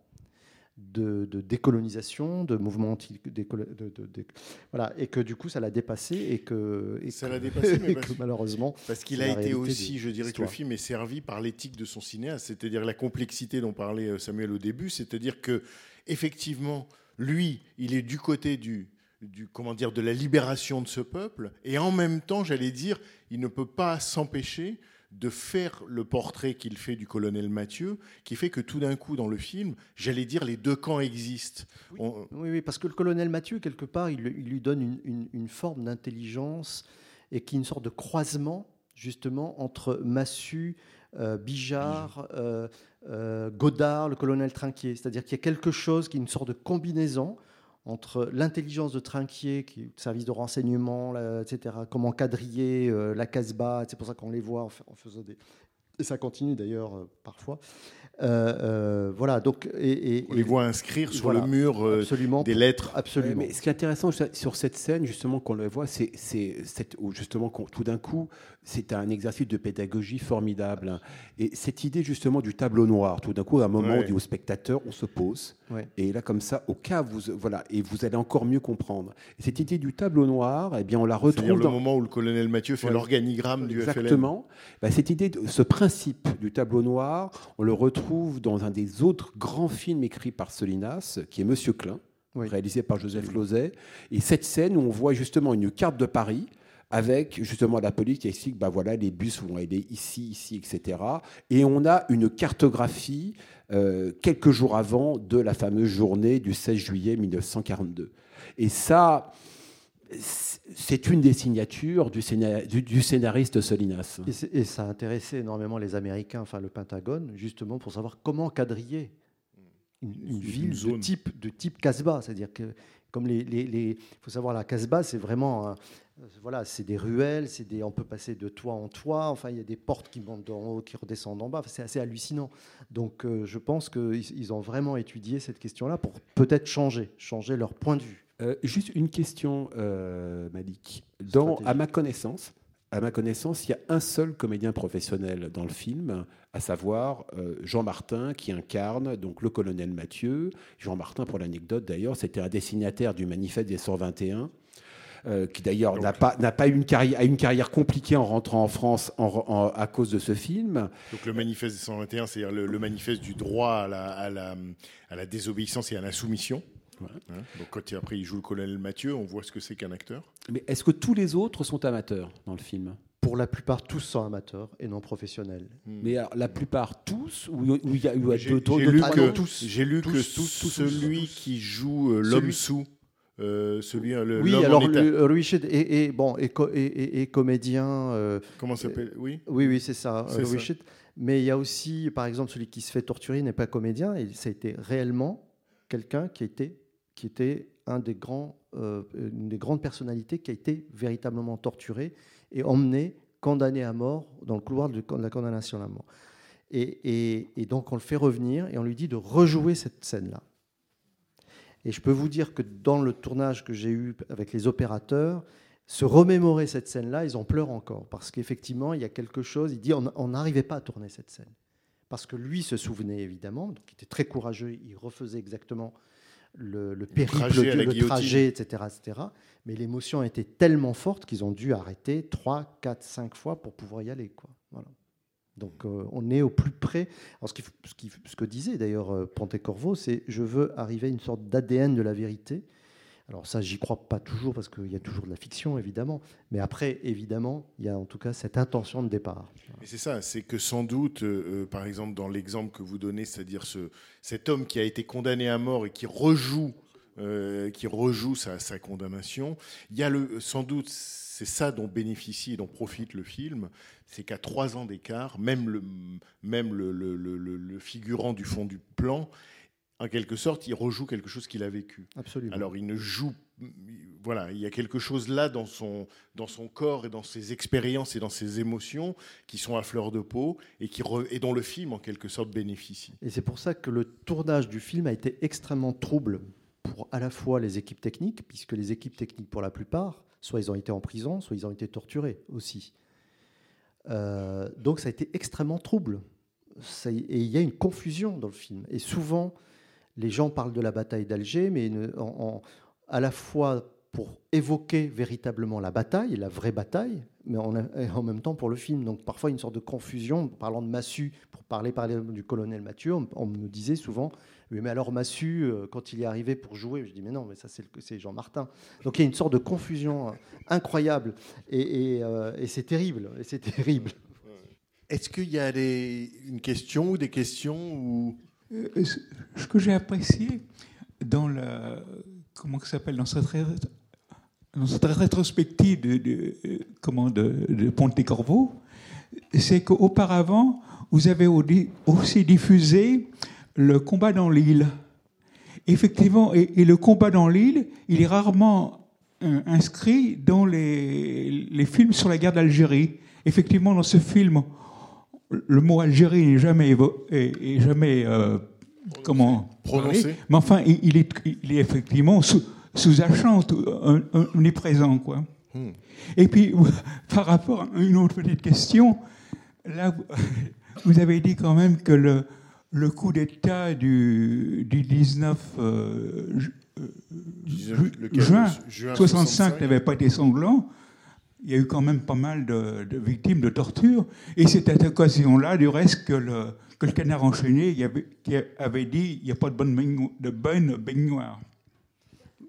de, de décolonisation, de mouvement anti décolo- de, de- voilà, et que du coup ça l'a dépassé et que, et Ça que- l'a dépassé, mais et parce- que malheureusement Parce qu'il a été aussi, je dirais que le film est servi par l'éthique de son cinéaste, c'est-à-dire la complexité dont parlait euh, Samuel au début, c'est-à-dire que effectivement, lui, il est du côté du, du comment dire de la libération de ce peuple, et en même temps, j'allais dire, il ne peut pas s'empêcher de faire le portrait qu'il fait du colonel Mathieu, qui fait que tout d'un coup, dans le film, j'allais dire, les deux camps existent. On- Oui, oui, parce que le colonel Mathieu, quelque part, il, il lui donne une, une- une forme d'intelligence et qui est une sorte de croisement, justement, entre Massu, euh, Bijard, euh, euh, Godard, le colonel Trinquier. C'est-à-dire qu'il y a quelque chose qui est une sorte de combinaison entre l'intelligence de Trinquier, qui est service de renseignement, etc., comment quadriller euh, la Casbah, c'est pour ça qu'on les voit en faisant des... Et ça continue d'ailleurs euh, parfois. Euh, euh, voilà, donc... Et, et- on les voit inscrire sur voilà, le mur euh, absolument, des lettres. Absolument. mais ce qui est intéressant sur cette scène, justement, qu'on le voit, c'est c'est cette- où justement, qu'on- tout d'un coup, c'est un exercice de pédagogie formidable. Et cette idée, justement, du tableau noir, tout d'un coup, à un moment, Ouais. on dit au spectateur, on se pose. Ouais. Et là, comme ça, au cas, vous, voilà, et vous allez encore mieux comprendre. Et cette idée du tableau noir, eh bien, on la C'est-à-dire retrouve le dans. moment où le colonel Mathieu fait Ouais. l'organigramme du FLN. Exactement. Bah, cette idée, de- ce principe du tableau noir, on le retrouve dans un des autres grands films écrits par Solinas, qui est Monsieur Klein, Oui. réalisé par Joseph Lozay. Et cette scène où on voit justement une carte de Paris avec justement la police qui explique, bah voilà, les bus vont aller ici, ici, etc. Et on a une cartographie euh, quelques jours avant de la fameuse journée du 16 juillet 1942. Et ça, c'est une des signatures du, scénariste Solinas. Et, ça a intéressé énormément les Américains, enfin le Pentagone, justement pour savoir comment quadriller une, ville de type, de type Casbah. C'est-à-dire que, comme les. Il faut savoir, la Casbah, c'est vraiment. voilà, c'est des ruelles, c'est des, on peut passer de toit en toit. Enfin, il y a des portes qui montent en haut, qui redescendent en bas. c'est assez hallucinant. Donc, euh, je pense qu'ils ils ont vraiment étudié cette question-là pour peut-être changer, changer leur point de vue. Euh, juste une question, euh, Malik. Dans, à ma connaissance, à ma connaissance, il y a un seul comédien professionnel dans le film, à savoir euh, Jean Martin, qui incarne donc le colonel Mathieu. Jean Martin, pour l'anecdote d'ailleurs, c'était un dessinataire du Manifeste des 121. qui d'ailleurs n'a pas, n'a pas une carrière, a une carrière compliquée en rentrant en France à cause de ce film. Donc le manifeste des 121, c'est-à-dire le, manifeste du droit à la, à la, à la désobéissance et à la soumission. Hein, donc quand après il joue le colonel Mathieu, on voit ce que c'est qu'un acteur. Mais est-ce que tous les autres sont amateurs dans le film? Pour la plupart, tous sont amateurs et non professionnels. Hmm. Mais la plupart tous Ou il y a eu J'ai lu que, tous, j'ai lu que celui qui joue euh, l'homme sous, euh, celui euh, le, oui alors le, Richard est, bon et, comédien. Comment s'appelle? Oui? Oui oui c'est ça, Richard. Mais il y a aussi par exemple celui qui se fait torturer n'est pas comédien et ça a été réellement quelqu'un qui a été qui était un des grands, euh, une des grandes personnalités qui a été véritablement torturé et emmené, condamné à mort dans le couloir de la condamnation à mort. Et, donc on le fait revenir et on lui dit de rejouer cette scène-là. Et je peux vous dire que dans le tournage que j'ai eu avec les opérateurs, se remémorer cette scène-là, ils en pleurent encore. Parce qu'effectivement, il y a quelque chose, il dit on n'arrivait pas à tourner cette scène. Parce que lui se souvenait évidemment, donc il était très courageux, il refaisait exactement le, le périple, trajet, le trajet, etc., etc. Mais l'émotion était tellement forte qu'ils ont dû arrêter 3, 4, 5 fois pour pouvoir y aller. Quoi. Voilà. Donc euh, on est au plus près. Alors, ce, qui, ce, que disait d'ailleurs euh, Pontecorvo, c'est je veux arriver à une sorte d'ADN de la vérité alors ça, j'y crois pas toujours parce qu'il y a toujours de la fiction, évidemment. Mais après, évidemment, il y a en tout cas cette intention de départ. c'est ça, c'est que sans doute, euh, euh, par exemple, dans l'exemple que vous donnez, c'est-à-dire ce, cet homme qui a été condamné à mort et qui rejoue, euh, qui rejoue sa, condamnation, il y a le, sans doute, c'est ça dont bénéficie et dont profite le film, c'est qu'à trois ans d'écart, même, le, même le, le figurant du fond du plan en quelque sorte, il rejoue quelque chose qu'il a vécu. Absolument. Alors, il ne joue. Voilà, il y a quelque chose là dans son, dans son corps et dans ses expériences et dans ses émotions qui sont à fleur de peau et, qui et dont le film, en quelque sorte, bénéficie. Et c'est pour ça que le tournage du film a été extrêmement trouble pour à la fois les équipes techniques, puisque les équipes techniques, pour la plupart, soit ils ont été en prison, soit ils ont été torturés aussi. Euh, donc ça a été extrêmement trouble. et il y a une confusion dans le film. Et souvent, les gens parlent de la bataille d'Alger, mais à la fois pour évoquer véritablement la bataille, la vraie bataille, mais en, même temps pour le film. Donc parfois une sorte de confusion, parlant de Massu, pour parler, parler du colonel Mathieu, on, me disait souvent, mais alors Massu, euh, quand il est arrivé pour jouer, je dis mais non, mais ça c'est Jean Martin. Donc il y a une sorte de confusion euh, incroyable, euh, et, c'est terrible, et c'est terrible. Est-ce qu'il y a une question ou des questions ou ce que j'ai apprécié dans la comment ça s'appelle dans cette, dans rétrospective de, de, comment de, de Ponte-Corvo, c'est qu'auparavant vous avez aussi diffusé le combat dans l'île. Effectivement, et, le combat dans l'île, il est rarement euh, inscrit dans les films sur la guerre d'Algérie. Effectivement, dans ce film, le mot Algérie n'est jamais, est, jamais euh, comment prononcé. Mais enfin, il, est, il est, effectivement sous, sous chante, on, est présent. Quoi. Hmm. Et puis, par rapport à une autre petite question, là, vous avez dit quand même que le, le coup d'État du, du 19, euh, juin, 65 n'avait pas été sanglant il y a eu quand même pas mal de, victimes de torture. Et c'est à cette occasion-là, du reste, que le, canard enchaîné avait, dit il n'y a pas de bonne, de baignoire.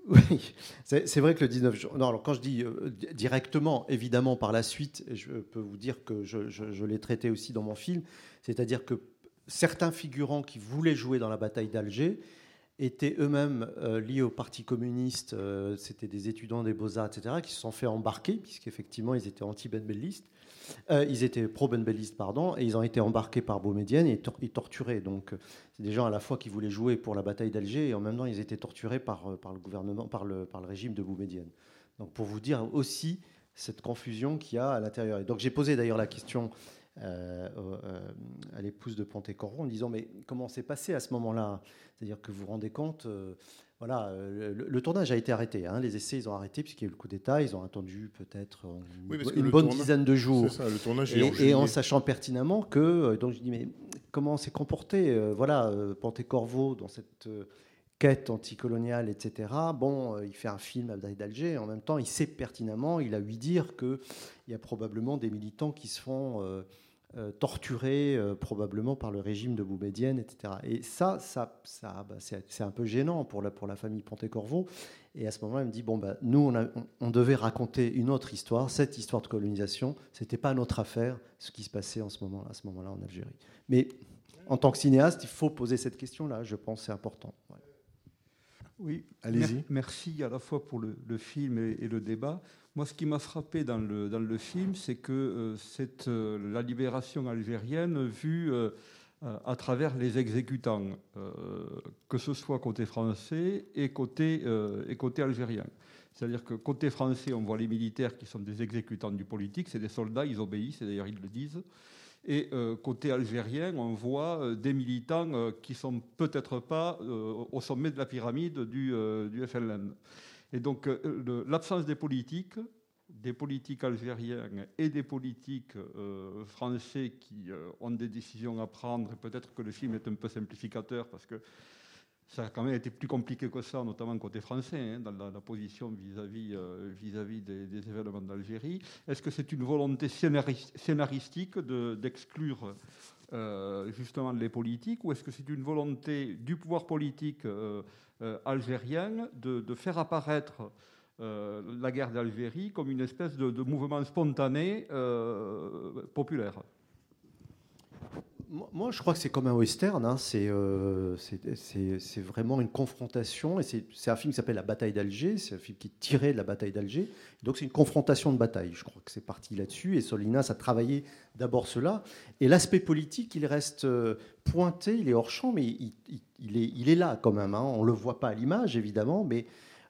Oui, c'est vrai que le 19 juin. Non, alors quand je dis euh, di- directement, évidemment par la suite, je peux vous dire que je l'ai traité aussi dans mon film, c'est-à-dire que certains figurants qui voulaient jouer dans la bataille d'Alger étaient eux-mêmes euh, liés au Parti communiste, euh, c'était des étudiants des beaux-arts, etc., qui se sont fait embarquer, puisqu'effectivement ils étaient anti-benbellistes, Euh, ils étaient pro-benbellistes, pardon, et ils ont été embarqués par Boumedienne et, tor- et torturés. Donc euh, c'est des gens à la fois qui voulaient jouer pour la bataille d'Alger et en même temps ils étaient torturés par, par le gouvernement, par le, par le régime de Boumedienne. Donc pour vous dire aussi cette confusion qu'il y a à l'intérieur. Et donc j'ai posé d'ailleurs la question euh, euh, à l'épouse de Pontécorvo en disant mais comment s'est passé à ce moment-là? C'est-à-dire que vous vous rendez compte, euh, voilà, euh, le, le tournage a été arrêté, hein, les essais ils ont arrêté puisqu'il y a eu le coup d'État, ils ont attendu peut-être une, Oui, bonne dizaine de jours. C'est ça, le tournage est Et, en et en juillet. sachant pertinemment que, donc je dis, mais comment s'est comporté, voilà, Pontécorvo dans cette quête anticoloniale, etc. Bon, euh, il fait un film à Abdel d'Alger, en même temps, il sait pertinemment, il a ouï dire qu'il y a probablement des militants qui se font euh, euh, torturer, euh, probablement par le régime de Boumedienne, etc. Et ça, ça, ça bah, c'est un peu gênant pour la, pour la famille Pontécorvo. Et à ce moment-là, il me dit bon, bah, nous, on, a- on- devait raconter une autre histoire. Cette histoire de colonisation, c'était pas notre affaire, ce qui se passait en ce moment, à ce moment-là en Algérie. Mais en tant que cinéaste, il faut poser cette question-là. Je pense c'est important. Oui, Allez-y. mer- merci à la fois pour le, le film et, et le débat. Moi, ce qui m'a frappé dans le, dans le film, c'est que euh, c'est euh, la libération algérienne vue euh, à travers les exécutants, que ce soit côté français et côté, et côté algérien. C'est-à-dire que côté français, on voit les militaires qui sont des exécutants du politique, c'est des soldats, ils obéissent, et d'ailleurs ils le disent. Et euh, côté algérien, on voit euh, des militants euh, qui sont peut-être pas au sommet de la pyramide du, du FLN. Et donc l'absence des politiques, des politiques algériens et des politiques français qui ont des décisions à prendre, et peut-être que le film est un peu simplificateur parce que ça a quand même été plus compliqué que ça, notamment côté français, hein, dans la, position vis-à-vis euh, vis-à-vis des, des événements d'Algérie. Est-ce que c'est une volonté scénaris- scénaristique de- d'exclure euh, justement les politiques, ou est-ce que c'est une volonté du pouvoir politique euh, algérien de, faire apparaître la guerre d'Algérie comme une espèce de, mouvement spontané populaire? Moi, je crois que c'est comme un western. hein. C'est euh, c'est- vraiment une confrontation. Et c'est un film qui s'appelle La bataille d'Alger. C'est un film qui est tiré de la bataille d'Alger. Donc c'est une confrontation de bataille. Je crois que c'est parti là-dessus. Et Solinas a travaillé d'abord cela. Et l'aspect politique, il reste euh, pointé. Il est hors champ, mais il, est, là quand même. hein. On ne le voit pas à l'image, évidemment, mais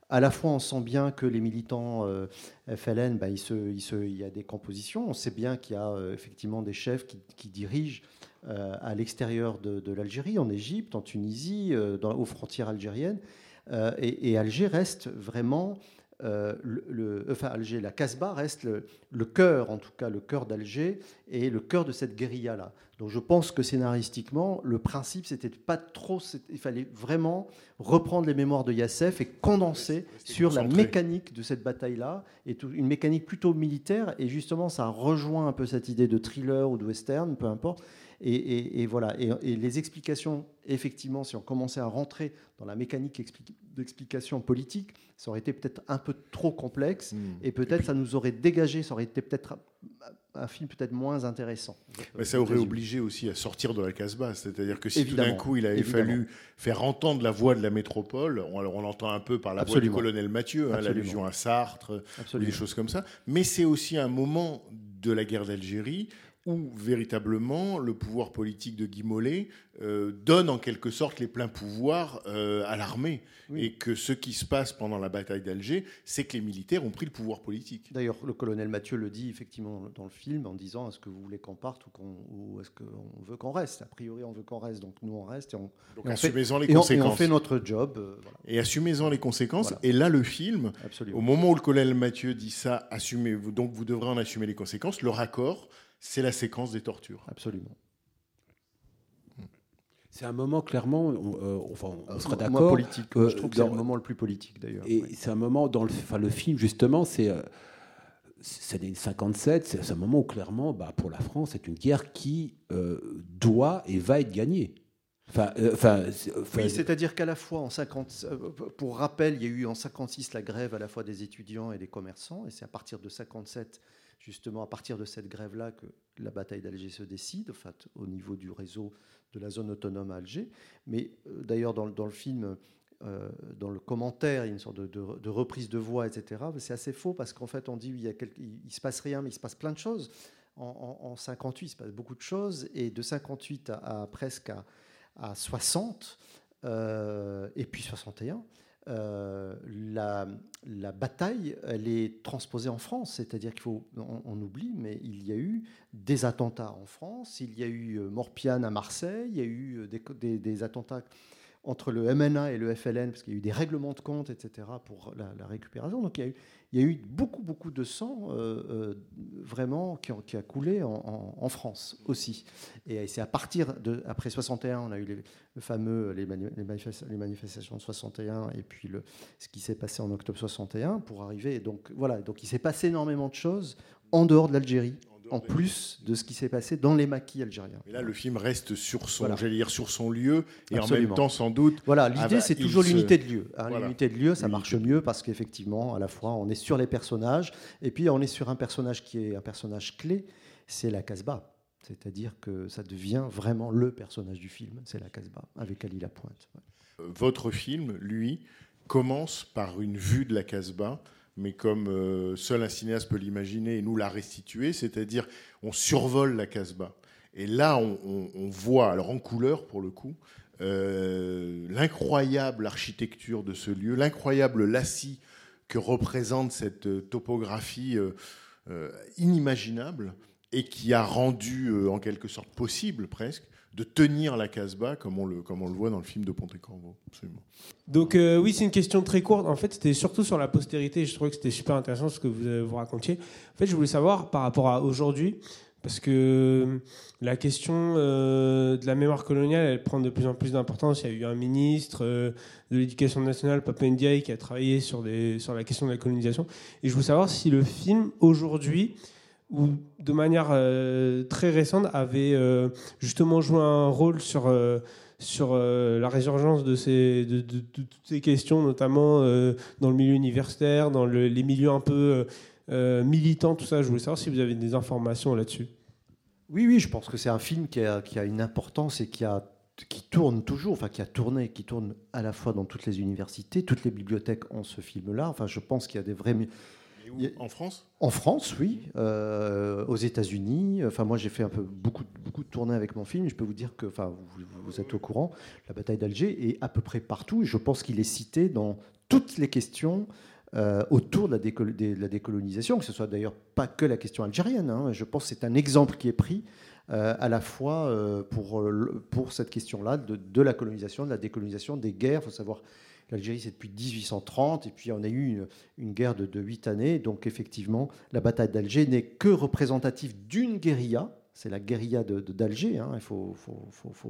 à la fois, on sent bien que les militants euh, FLN, bah, il, y a des compositions. On sait bien qu'il y a euh, effectivement des chefs qui, dirigent à l'extérieur de, de l'Algérie, en Égypte, en Tunisie, euh, dans, aux frontières algériennes. Euh, et, et Alger reste vraiment, euh, le, le- enfin Alger, la Casbah reste le, le cœur, en tout cas le cœur d'Alger, et le cœur de cette guérilla-là. Donc je pense que scénaristiquement, le principe, c'était pas trop, il fallait vraiment reprendre les mémoires de Yassef et condenser sur la mécanique de cette bataille-là, et tout- une mécanique plutôt militaire, et justement ça rejoint un peu cette idée de thriller ou de western, peu importe. Et, et- et voilà. Et, et les explications, effectivement, si on commençait à rentrer dans la mécanique expli- d'explication politique, ça aurait été peut-être un peu trop complexe. Hmm. Et peut-être ça nous aurait dégagé, ça aurait été peut-être un, film peut-être moins intéressant. Mais ça aurait obligé aussi à sortir de la Casbah. C'est-à-dire que si tout d'un coup il avait évidemment. fallu faire entendre la voix de la métropole, on, alors on l'entend un peu par la Absolument. voix du colonel Mathieu, hein, l'allusion à Sartre, ou des choses comme ça. Mais c'est aussi un moment de la guerre d'Algérie où véritablement le pouvoir politique de Guy Mollet euh, donne en quelque sorte les pleins pouvoirs euh, à l'armée. Oui. Et que ce qui se passe pendant la bataille d'Alger, c'est que les militaires ont pris le pouvoir politique. D'ailleurs, le colonel Mathieu le dit effectivement dans le film en disant est-ce que vous voulez qu'on parte ou, est-ce qu'on veut qu'on reste? A priori, on veut qu'on reste, donc nous on reste et on, Donc et on fait, les et on- et on conséquences. fait notre job. euh, voilà, Et assumez-en les conséquences. Voilà. Et là, le film, absolument. Au moment où le colonel Mathieu dit ça, assumez donc vous devrez en assumer les conséquences. Le raccord, c'est la séquence des tortures. Absolument. C'est un moment, clairement, on, euh, enfin, on sera Moi, d'accord. politique. euh, je trouve que dans- c'est le moment le plus politique d'ailleurs. Et Oui. c'est un moment dans le, enfin, le film, justement, c'est euh, c'est les 57, c'est un moment où clairement, bah, pour la France, c'est une guerre qui euh, doit et va être gagnée. Enfin, euh, enfin, c'est- enfin, Oui, c'est-à-dire qu'à la fois en 50, euh, pour rappel, il y a eu en 56 la grève à la fois des étudiants et des commerçants, et c'est à partir de 57, justement à partir de cette grève-là, que la bataille d'Alger se décide, en fait, au niveau du réseau de la zone autonome à Alger. Mais euh, d'ailleurs, dans, le- film, euh, dans le commentaire, il y a une sorte de, reprise de voix, etc. C'est assez faux parce qu'en fait, on dit il y se passe rien, mais il se passe plein de choses. En, en- en 58, il se passe beaucoup de choses, et de 58 à, à presque à, à 60, euh, et puis 61, euh, la, bataille, elle est transposée en France. C'est-à-dire qu'il faut, on, oublie, mais il y a eu des attentats en France, il y a eu euh, Morpiane à Marseille, il y a eu euh, des attentats entre le MNA et le FLN, parce qu'il y a eu des règlements de compte, etc., pour la, récupération. Donc il y a eu, beaucoup, beaucoup de sang, euh, euh, vraiment, qui, a coulé en, France aussi. Et c'est à partir de, après 61, on a eu les, le fameux, les, manifestations de 61, et puis ce qui s'est passé en octobre 61, pour arriver. Donc voilà, donc il s'est passé énormément de choses en dehors de l'Algérie, en plus de ce qui s'est passé dans les maquis algériens. Mais là, le film reste sur son, Voilà. j'allais dire, sur son lieu, et en même temps, sans doute. Voilà, ah l'idée bah, c'est toujours se- l'unité de lieu. hein. Voilà. L'unité de lieu, ça marche mieux parce qu'effectivement, à la fois, on est sur les personnages, et puis on est sur un personnage qui est un personnage clé, c'est la Casbah. C'est-à-dire que ça devient vraiment le personnage du film, c'est la Casbah, avec Ali Lapointe. Ouais. Votre film, lui, commence par une vue de la Casbah, mais comme euh, seul un cinéaste peut l'imaginer et nous la restituer, c'est-à-dire on survole la Casbah. Et là, on, voit, alors en couleur pour le coup, euh, l'incroyable architecture de ce lieu, l'incroyable lacis que représente cette euh, topographie inimaginable et qui a rendu en quelque sorte possible presque de tenir la Casbah comme on le, comme on le voit dans le film de Pontecorvo. Absolument. Donc euh, oui, c'est une question très courte. En fait, c'était surtout sur la postérité. Je trouvais que c'était super intéressant ce que vous, euh, vous racontiez. En fait, je voulais savoir par rapport à aujourd'hui, parce que euh, la question de la mémoire coloniale, elle prend de plus en plus d'importance. Il y a eu un ministre de l'Éducation nationale, Papa Ndiaye, qui a travaillé sur, des, sur la question de la colonisation. Et je voulais savoir si le film aujourd'hui ou de manière euh, très récente avait euh, justement joué un rôle sur euh, sur euh, la résurgence de, ces, de, toutes ces questions, notamment dans le milieu universitaire, dans le- les milieux un peu militants, tout ça. Je voulais savoir si vous avez des informations là-dessus. Oui, oui, je pense que c'est un film qui a, qui a une importance et qui, a, qui tourne toujours, enfin qui a tourné, qui tourne à la fois dans toutes les universités, toutes les bibliothèques ont ce film-là. Enfin, je pense qu'il y a des vrais. Où En France En France, oui. Euh, aux États-Unis. Enfin, moi, j'ai fait un peu beaucoup, beaucoup de tournées avec mon film. Je peux vous dire que, enfin, vous, vous êtes au courant, la bataille d'Alger est à peu près partout. Et je pense qu'il est cité dans toutes les questions euh, autour de la, décol- des- de la décolonisation, que ce soit d'ailleurs pas que la question algérienne. hein. Je pense que c'est un exemple qui est pris euh, à la fois euh, pour, pour cette question-là de, de la colonisation, de la décolonisation, des guerres. Il faut savoir l'Algérie, c'est depuis 1830, et puis on a eu une, guerre de, de 8 années. Donc effectivement, la bataille d'Alger n'est que représentative d'une guérilla. C'est la guérilla d'Alger, hein, il faut,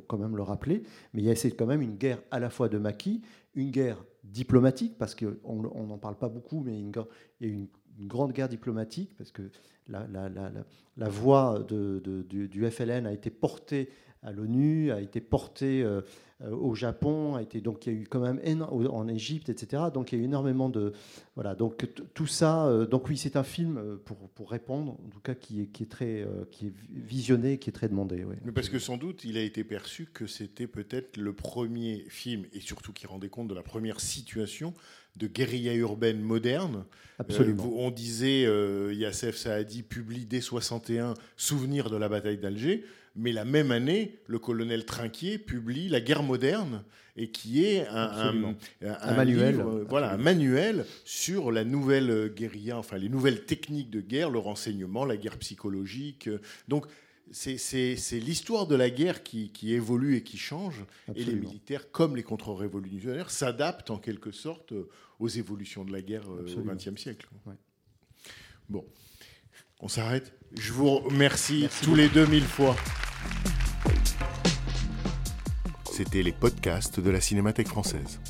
quand même le rappeler. Mais c'est quand même une guerre à la fois de maquis, une guerre diplomatique, parce qu'on on n'en parle pas beaucoup, mais une il y a une, une grande guerre diplomatique, parce que la, voix du FLN a été portée à l'ONU, a été portée euh, euh, au Japon, a été donc il y a eu quand même en Égypte, etc. Donc il y a eu énormément de voilà. Donc tout ça, euh, donc oui, c'est un film pour, pour répondre, en tout cas qui est, qui est très euh, qui est visionné, qui est très demandé. oui. Mais parce que sans doute, il a été perçu que c'était peut-être le premier film, et surtout qui rendait compte de la première situation de guérilla urbaine moderne. Absolument. Euh, on disait, Yassef Saadi publie dès 61 Souvenir de la bataille d'Alger, mais la même année, le colonel Trinquier publie La guerre moderne, et qui est un, Absolument. un- un- Un manuel. livre, euh, voilà, un manuel sur la nouvelle euh, guérilla, enfin les nouvelles techniques de guerre, le renseignement, la guerre psychologique. euh, Donc c'est- l'histoire de la guerre qui, qui évolue et qui change, et les militaires, comme les contre-révolutionnaires, s'adaptent en quelque sorte aux évolutions de la guerre au. XXe siècle. Ouais. Bon, on s'arrête. Je vous remercie tous les deux mille fois. C'était les podcasts de la Cinémathèque française.